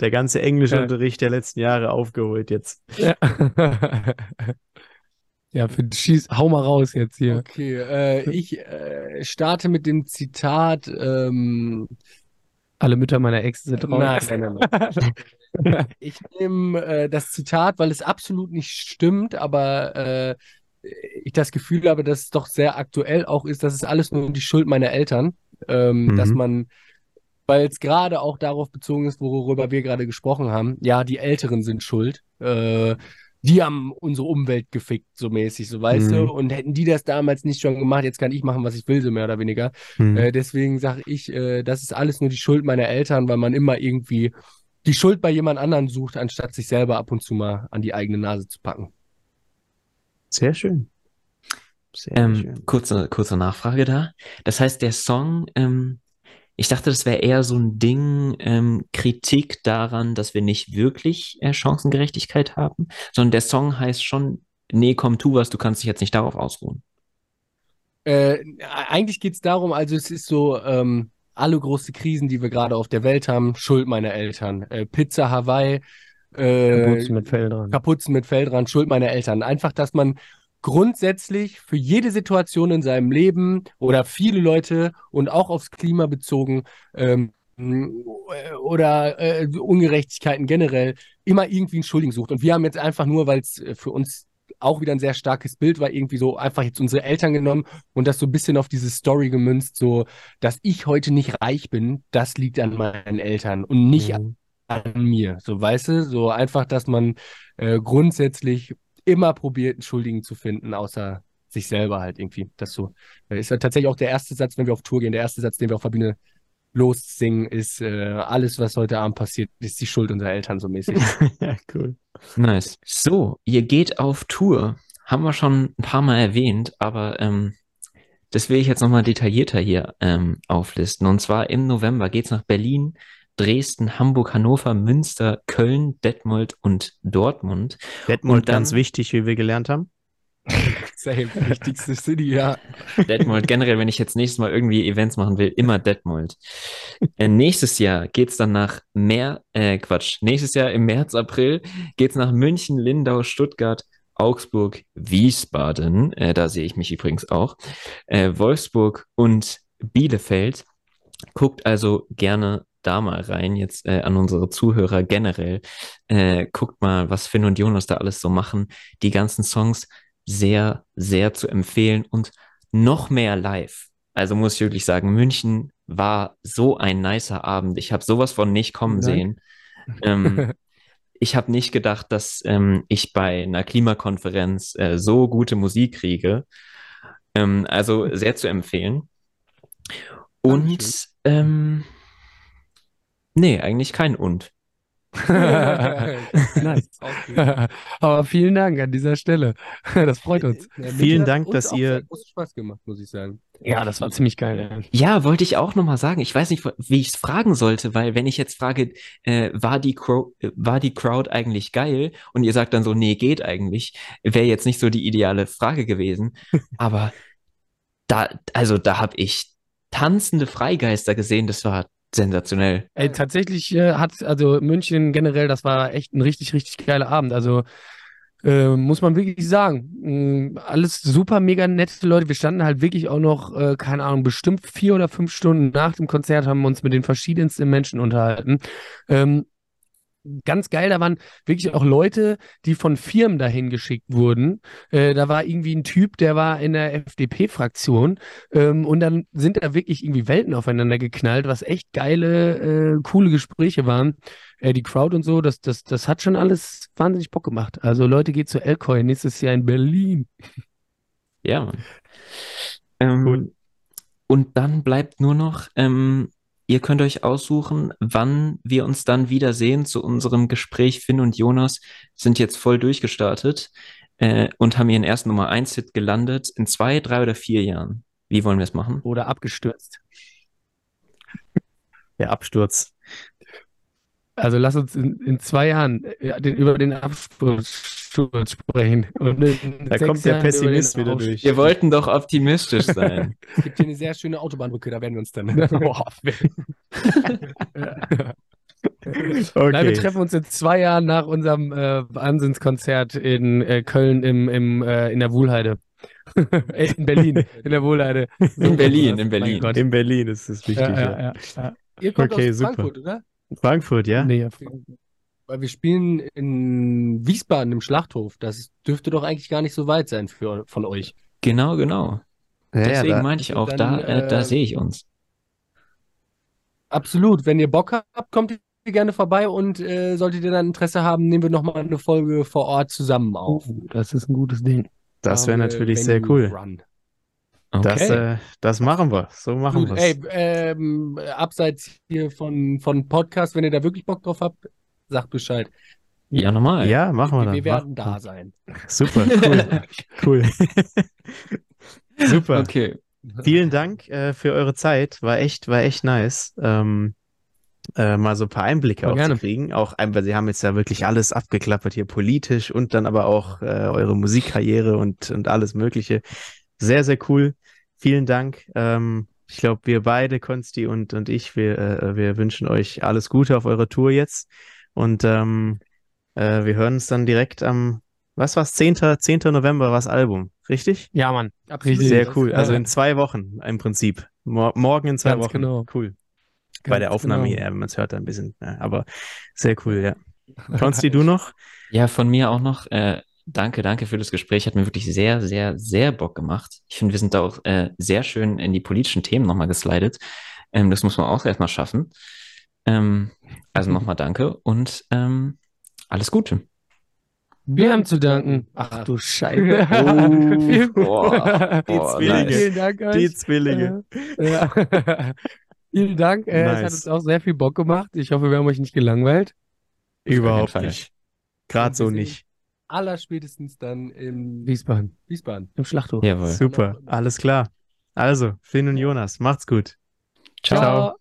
Der ganze Englischunterricht der letzten Jahre aufgeholt jetzt. ja. ja, für schieß, hau mal raus jetzt hier. Okay, äh, ich äh, starte mit dem Zitat. Ähm, Alle Mütter meiner Ex sind raus. nein, nein, nein. Ich nehme äh, das Zitat, weil es absolut nicht stimmt, aber äh, ich das Gefühl habe, dass es doch sehr aktuell auch ist. Das ist alles nur die Schuld meiner Eltern, ähm, Mhm. dass man, weil es gerade auch darauf bezogen ist, worüber wir gerade gesprochen haben. Ja, die Älteren sind schuld. Äh, die haben unsere Umwelt gefickt, so mäßig, so weißt Mhm. du. Und hätten die das damals nicht schon gemacht, jetzt kann ich machen, was ich will, so mehr oder weniger. Hm. Äh, deswegen sage ich, äh, das ist alles nur die Schuld meiner Eltern, weil man immer irgendwie die Schuld bei jemand anderen sucht, anstatt sich selber ab und zu mal an die eigene Nase zu packen. Sehr schön. Sehr Ähm, schön. kurze, kurze Nachfrage da. Das heißt, der Song, ähm, ich dachte, das wäre eher so ein Ding, ähm, Kritik daran, dass wir nicht wirklich äh, Chancengerechtigkeit haben, sondern der Song heißt schon, nee, komm, tu was, du kannst dich jetzt nicht darauf ausruhen. Äh, eigentlich geht es darum, also es ist so, ähm, alle große Krisen, die wir gerade auf der Welt haben, Schuld meiner Eltern. Äh, Pizza Hawaii, äh, Kapuzen mit Feldern. Kapuzen mit Feldrand, Schuld meiner Eltern. Einfach, dass man grundsätzlich für jede Situation in seinem Leben oder viele Leute und auch aufs Klima bezogen ähm, oder äh, Ungerechtigkeiten generell immer irgendwie einen Schuldigen sucht. Und wir haben jetzt einfach nur, weil es für uns auch wieder ein sehr starkes Bild war, irgendwie so einfach jetzt unsere Eltern genommen und das so ein bisschen auf diese Story gemünzt, so, dass ich heute nicht reich bin, das liegt an meinen Eltern und nicht Mhm. an mir. So, weißt du, so einfach, dass man äh, grundsätzlich immer probiert, einen Schuldigen zu finden, außer sich selber halt irgendwie. Das so äh, ist ja tatsächlich auch der erste Satz, wenn wir auf Tour gehen, der erste Satz, den wir auf der Bühne lossingen, ist äh, alles, was heute Abend passiert, ist die Schuld unserer Eltern so mäßig. ja, cool. Nice. So, ihr geht auf Tour. Haben wir schon ein paar Mal erwähnt, aber ähm, das will ich jetzt nochmal detaillierter hier ähm, auflisten. Und zwar im November geht's nach Berlin, Dresden, Hamburg, Hannover, Münster, Köln, Detmold und Dortmund. Detmold Und dann- ganz wichtig, wie wir gelernt haben. Safe, wichtigste City, ja. Detmold, generell, wenn ich jetzt nächstes Mal irgendwie Events machen will, immer Detmold. Äh, nächstes Jahr geht's dann nach Mer, äh, Quatsch, nächstes Jahr im März, April geht's nach München, Lindau, Stuttgart, Augsburg, Wiesbaden, äh, da sehe ich mich übrigens auch, äh, Wolfsburg und Bielefeld. Guckt also gerne da mal rein, jetzt äh, an unsere Zuhörer generell. Äh, guckt mal, was Finn und Jonas da alles so machen. Die ganzen Songs sehr, sehr zu empfehlen und noch mehr live. Also muss ich wirklich sagen, München war so ein nicer Abend. Ich habe sowas von nicht kommen sehen. Ähm, ich habe nicht gedacht, dass ähm, ich bei einer Klimakonferenz äh, so gute Musik kriege. Ähm, also sehr zu empfehlen. Und ähm, nee, eigentlich kein Und. nice. Aber vielen Dank an dieser Stelle. Das freut uns. Vielen Dank, dass ihr- Hat großen Spaß gemacht, muss ich sagen. Ja, das war ziemlich geil. Ja, wollte ich auch nochmal sagen. Ich weiß nicht, wie ich es fragen sollte, weil wenn ich jetzt frage, äh, war, die Crow, äh, war die Crowd eigentlich geil? Und ihr sagt dann so, nee, geht eigentlich, wäre jetzt nicht so die ideale Frage gewesen. Aber da, also da habe ich tanzende Freigeister gesehen, das war sensationell. Ey, tatsächlich äh, hat, also München generell, das war echt ein richtig, richtig geiler Abend. Also äh, muss man wirklich sagen. Mm, alles super mega nette Leute. Wir standen halt wirklich auch noch, äh, keine Ahnung, bestimmt vier oder fünf Stunden nach dem Konzert, haben uns mit den verschiedensten Menschen unterhalten. Ähm, ganz geil, da waren wirklich auch Leute, die von Firmen dahin geschickt wurden. Äh, da war irgendwie ein Typ, der war in der FDP-Fraktion ähm, und dann sind da wirklich irgendwie Welten aufeinander geknallt, was echt geile, äh, coole Gespräche waren. Äh, die Crowd und so, das, das, das hat schon alles wahnsinnig Bock gemacht. Also Leute, geht zu Elcoy nächstes Jahr in Berlin. Ja, Mann. Ähm, Cool. Und dann bleibt nur noch, ähm, ihr könnt euch aussuchen, wann wir uns dann wiedersehen zu unserem Gespräch. Finn und Jonas sind jetzt voll durchgestartet äh, und haben ihren ersten Nummer 1 Hit gelandet in zwei, drei oder vier Jahren. Wie wollen wir es machen? Oder abgestürzt. Der Absturz. Also lass uns in, in zwei Jahren äh, den, über den Absturz sprechen. Da kommt der Jahren Pessimist wieder Aufstieg. durch. Wir wollten doch optimistisch sein. Es gibt hier eine sehr schöne Autobahnbrücke, da werden wir uns dann. Boah, Nein, wir Okay. treffen uns in zwei Jahren nach unserem äh, Wahnsinnskonzert in äh, Köln im, im, äh, in der Wohlheide. Äh, in Berlin, in der Wohlheide. In Berlin, in Berlin. In Berlin ist es wichtig. Ja, Ja, ja. Ihr kommt Okay, aus super. Frankfurt, oder? Frankfurt, ja? Nee, Weil wir spielen in Wiesbaden im Schlachthof. Das dürfte doch eigentlich gar nicht so weit sein für, von euch. Genau, genau. Ja, ja, Deswegen da, meinte ich auch, dann, da, äh, da äh, sehe ich uns. Absolut. Wenn ihr Bock habt, kommt ihr gerne vorbei und äh, solltet ihr dann Interesse haben, nehmen wir nochmal eine Folge vor Ort zusammen auf. Oh, das ist ein gutes Ding. das wäre natürlich sehr cool. Run. Das, Okay. äh, das machen wir. So machen wir ey, ähm, abseits hier von, von Podcast, wenn ihr da wirklich Bock drauf habt, sagt Bescheid. Ja, normal. Ja, machen wir wir, dann. wir werden da sein. Super, cool. cool. Super. Okay. Vielen Dank äh, für eure Zeit. War echt, war echt nice. Ähm, äh, mal so ein paar Einblicke auch gerne. zu kriegen. Auch, weil Sie haben jetzt ja wirklich alles abgeklappert hier politisch und dann aber auch äh, eure Musikkarriere und, und alles Mögliche. Sehr, sehr cool. Vielen Dank. Ähm, ich glaube, wir beide, Konsti und, und ich, wir, äh, wir wünschen euch alles Gute auf eurer Tour jetzt. Und ähm, äh, wir hören uns dann direkt am, was war's, 10. 10. November war das Album, richtig? Ja, Mann. Absolut. Sehr cool. Also Ja. in zwei Wochen im Prinzip. Mor morgen in zwei Ganz Wochen. genau. Cool. Bei der Ganz Aufnahme genau. hier, wenn man es hört, ein bisschen. Ja, aber sehr cool, ja. Konsti, du noch? Ja, von mir auch noch. Äh, danke, danke für das Gespräch. Hat mir wirklich sehr, sehr, sehr Bock gemacht. Ich finde, wir sind da auch äh, sehr schön in die politischen Themen nochmal geslidet. Ähm, das muss man auch erstmal schaffen. Ähm, also nochmal danke und ähm, alles Gute. Wir haben zu danken. Ach du Scheiße. Oh, boah, Die boah, Zwillinge. nice. Vielen Dank euch. Die Zwillinge. Äh, ja. Vielen Dank. Äh, Es hat Nice. uns auch sehr viel Bock gemacht. Ich hoffe, wir haben euch nicht gelangweilt. Überhaupt nicht. Gerade so nicht. Allerspätestens dann in Wiesbaden. Wiesbaden. Im Schlachthof. Jawohl. Super. Alles klar. Also, Finn und Jonas, macht's gut. Ciao. Ciao.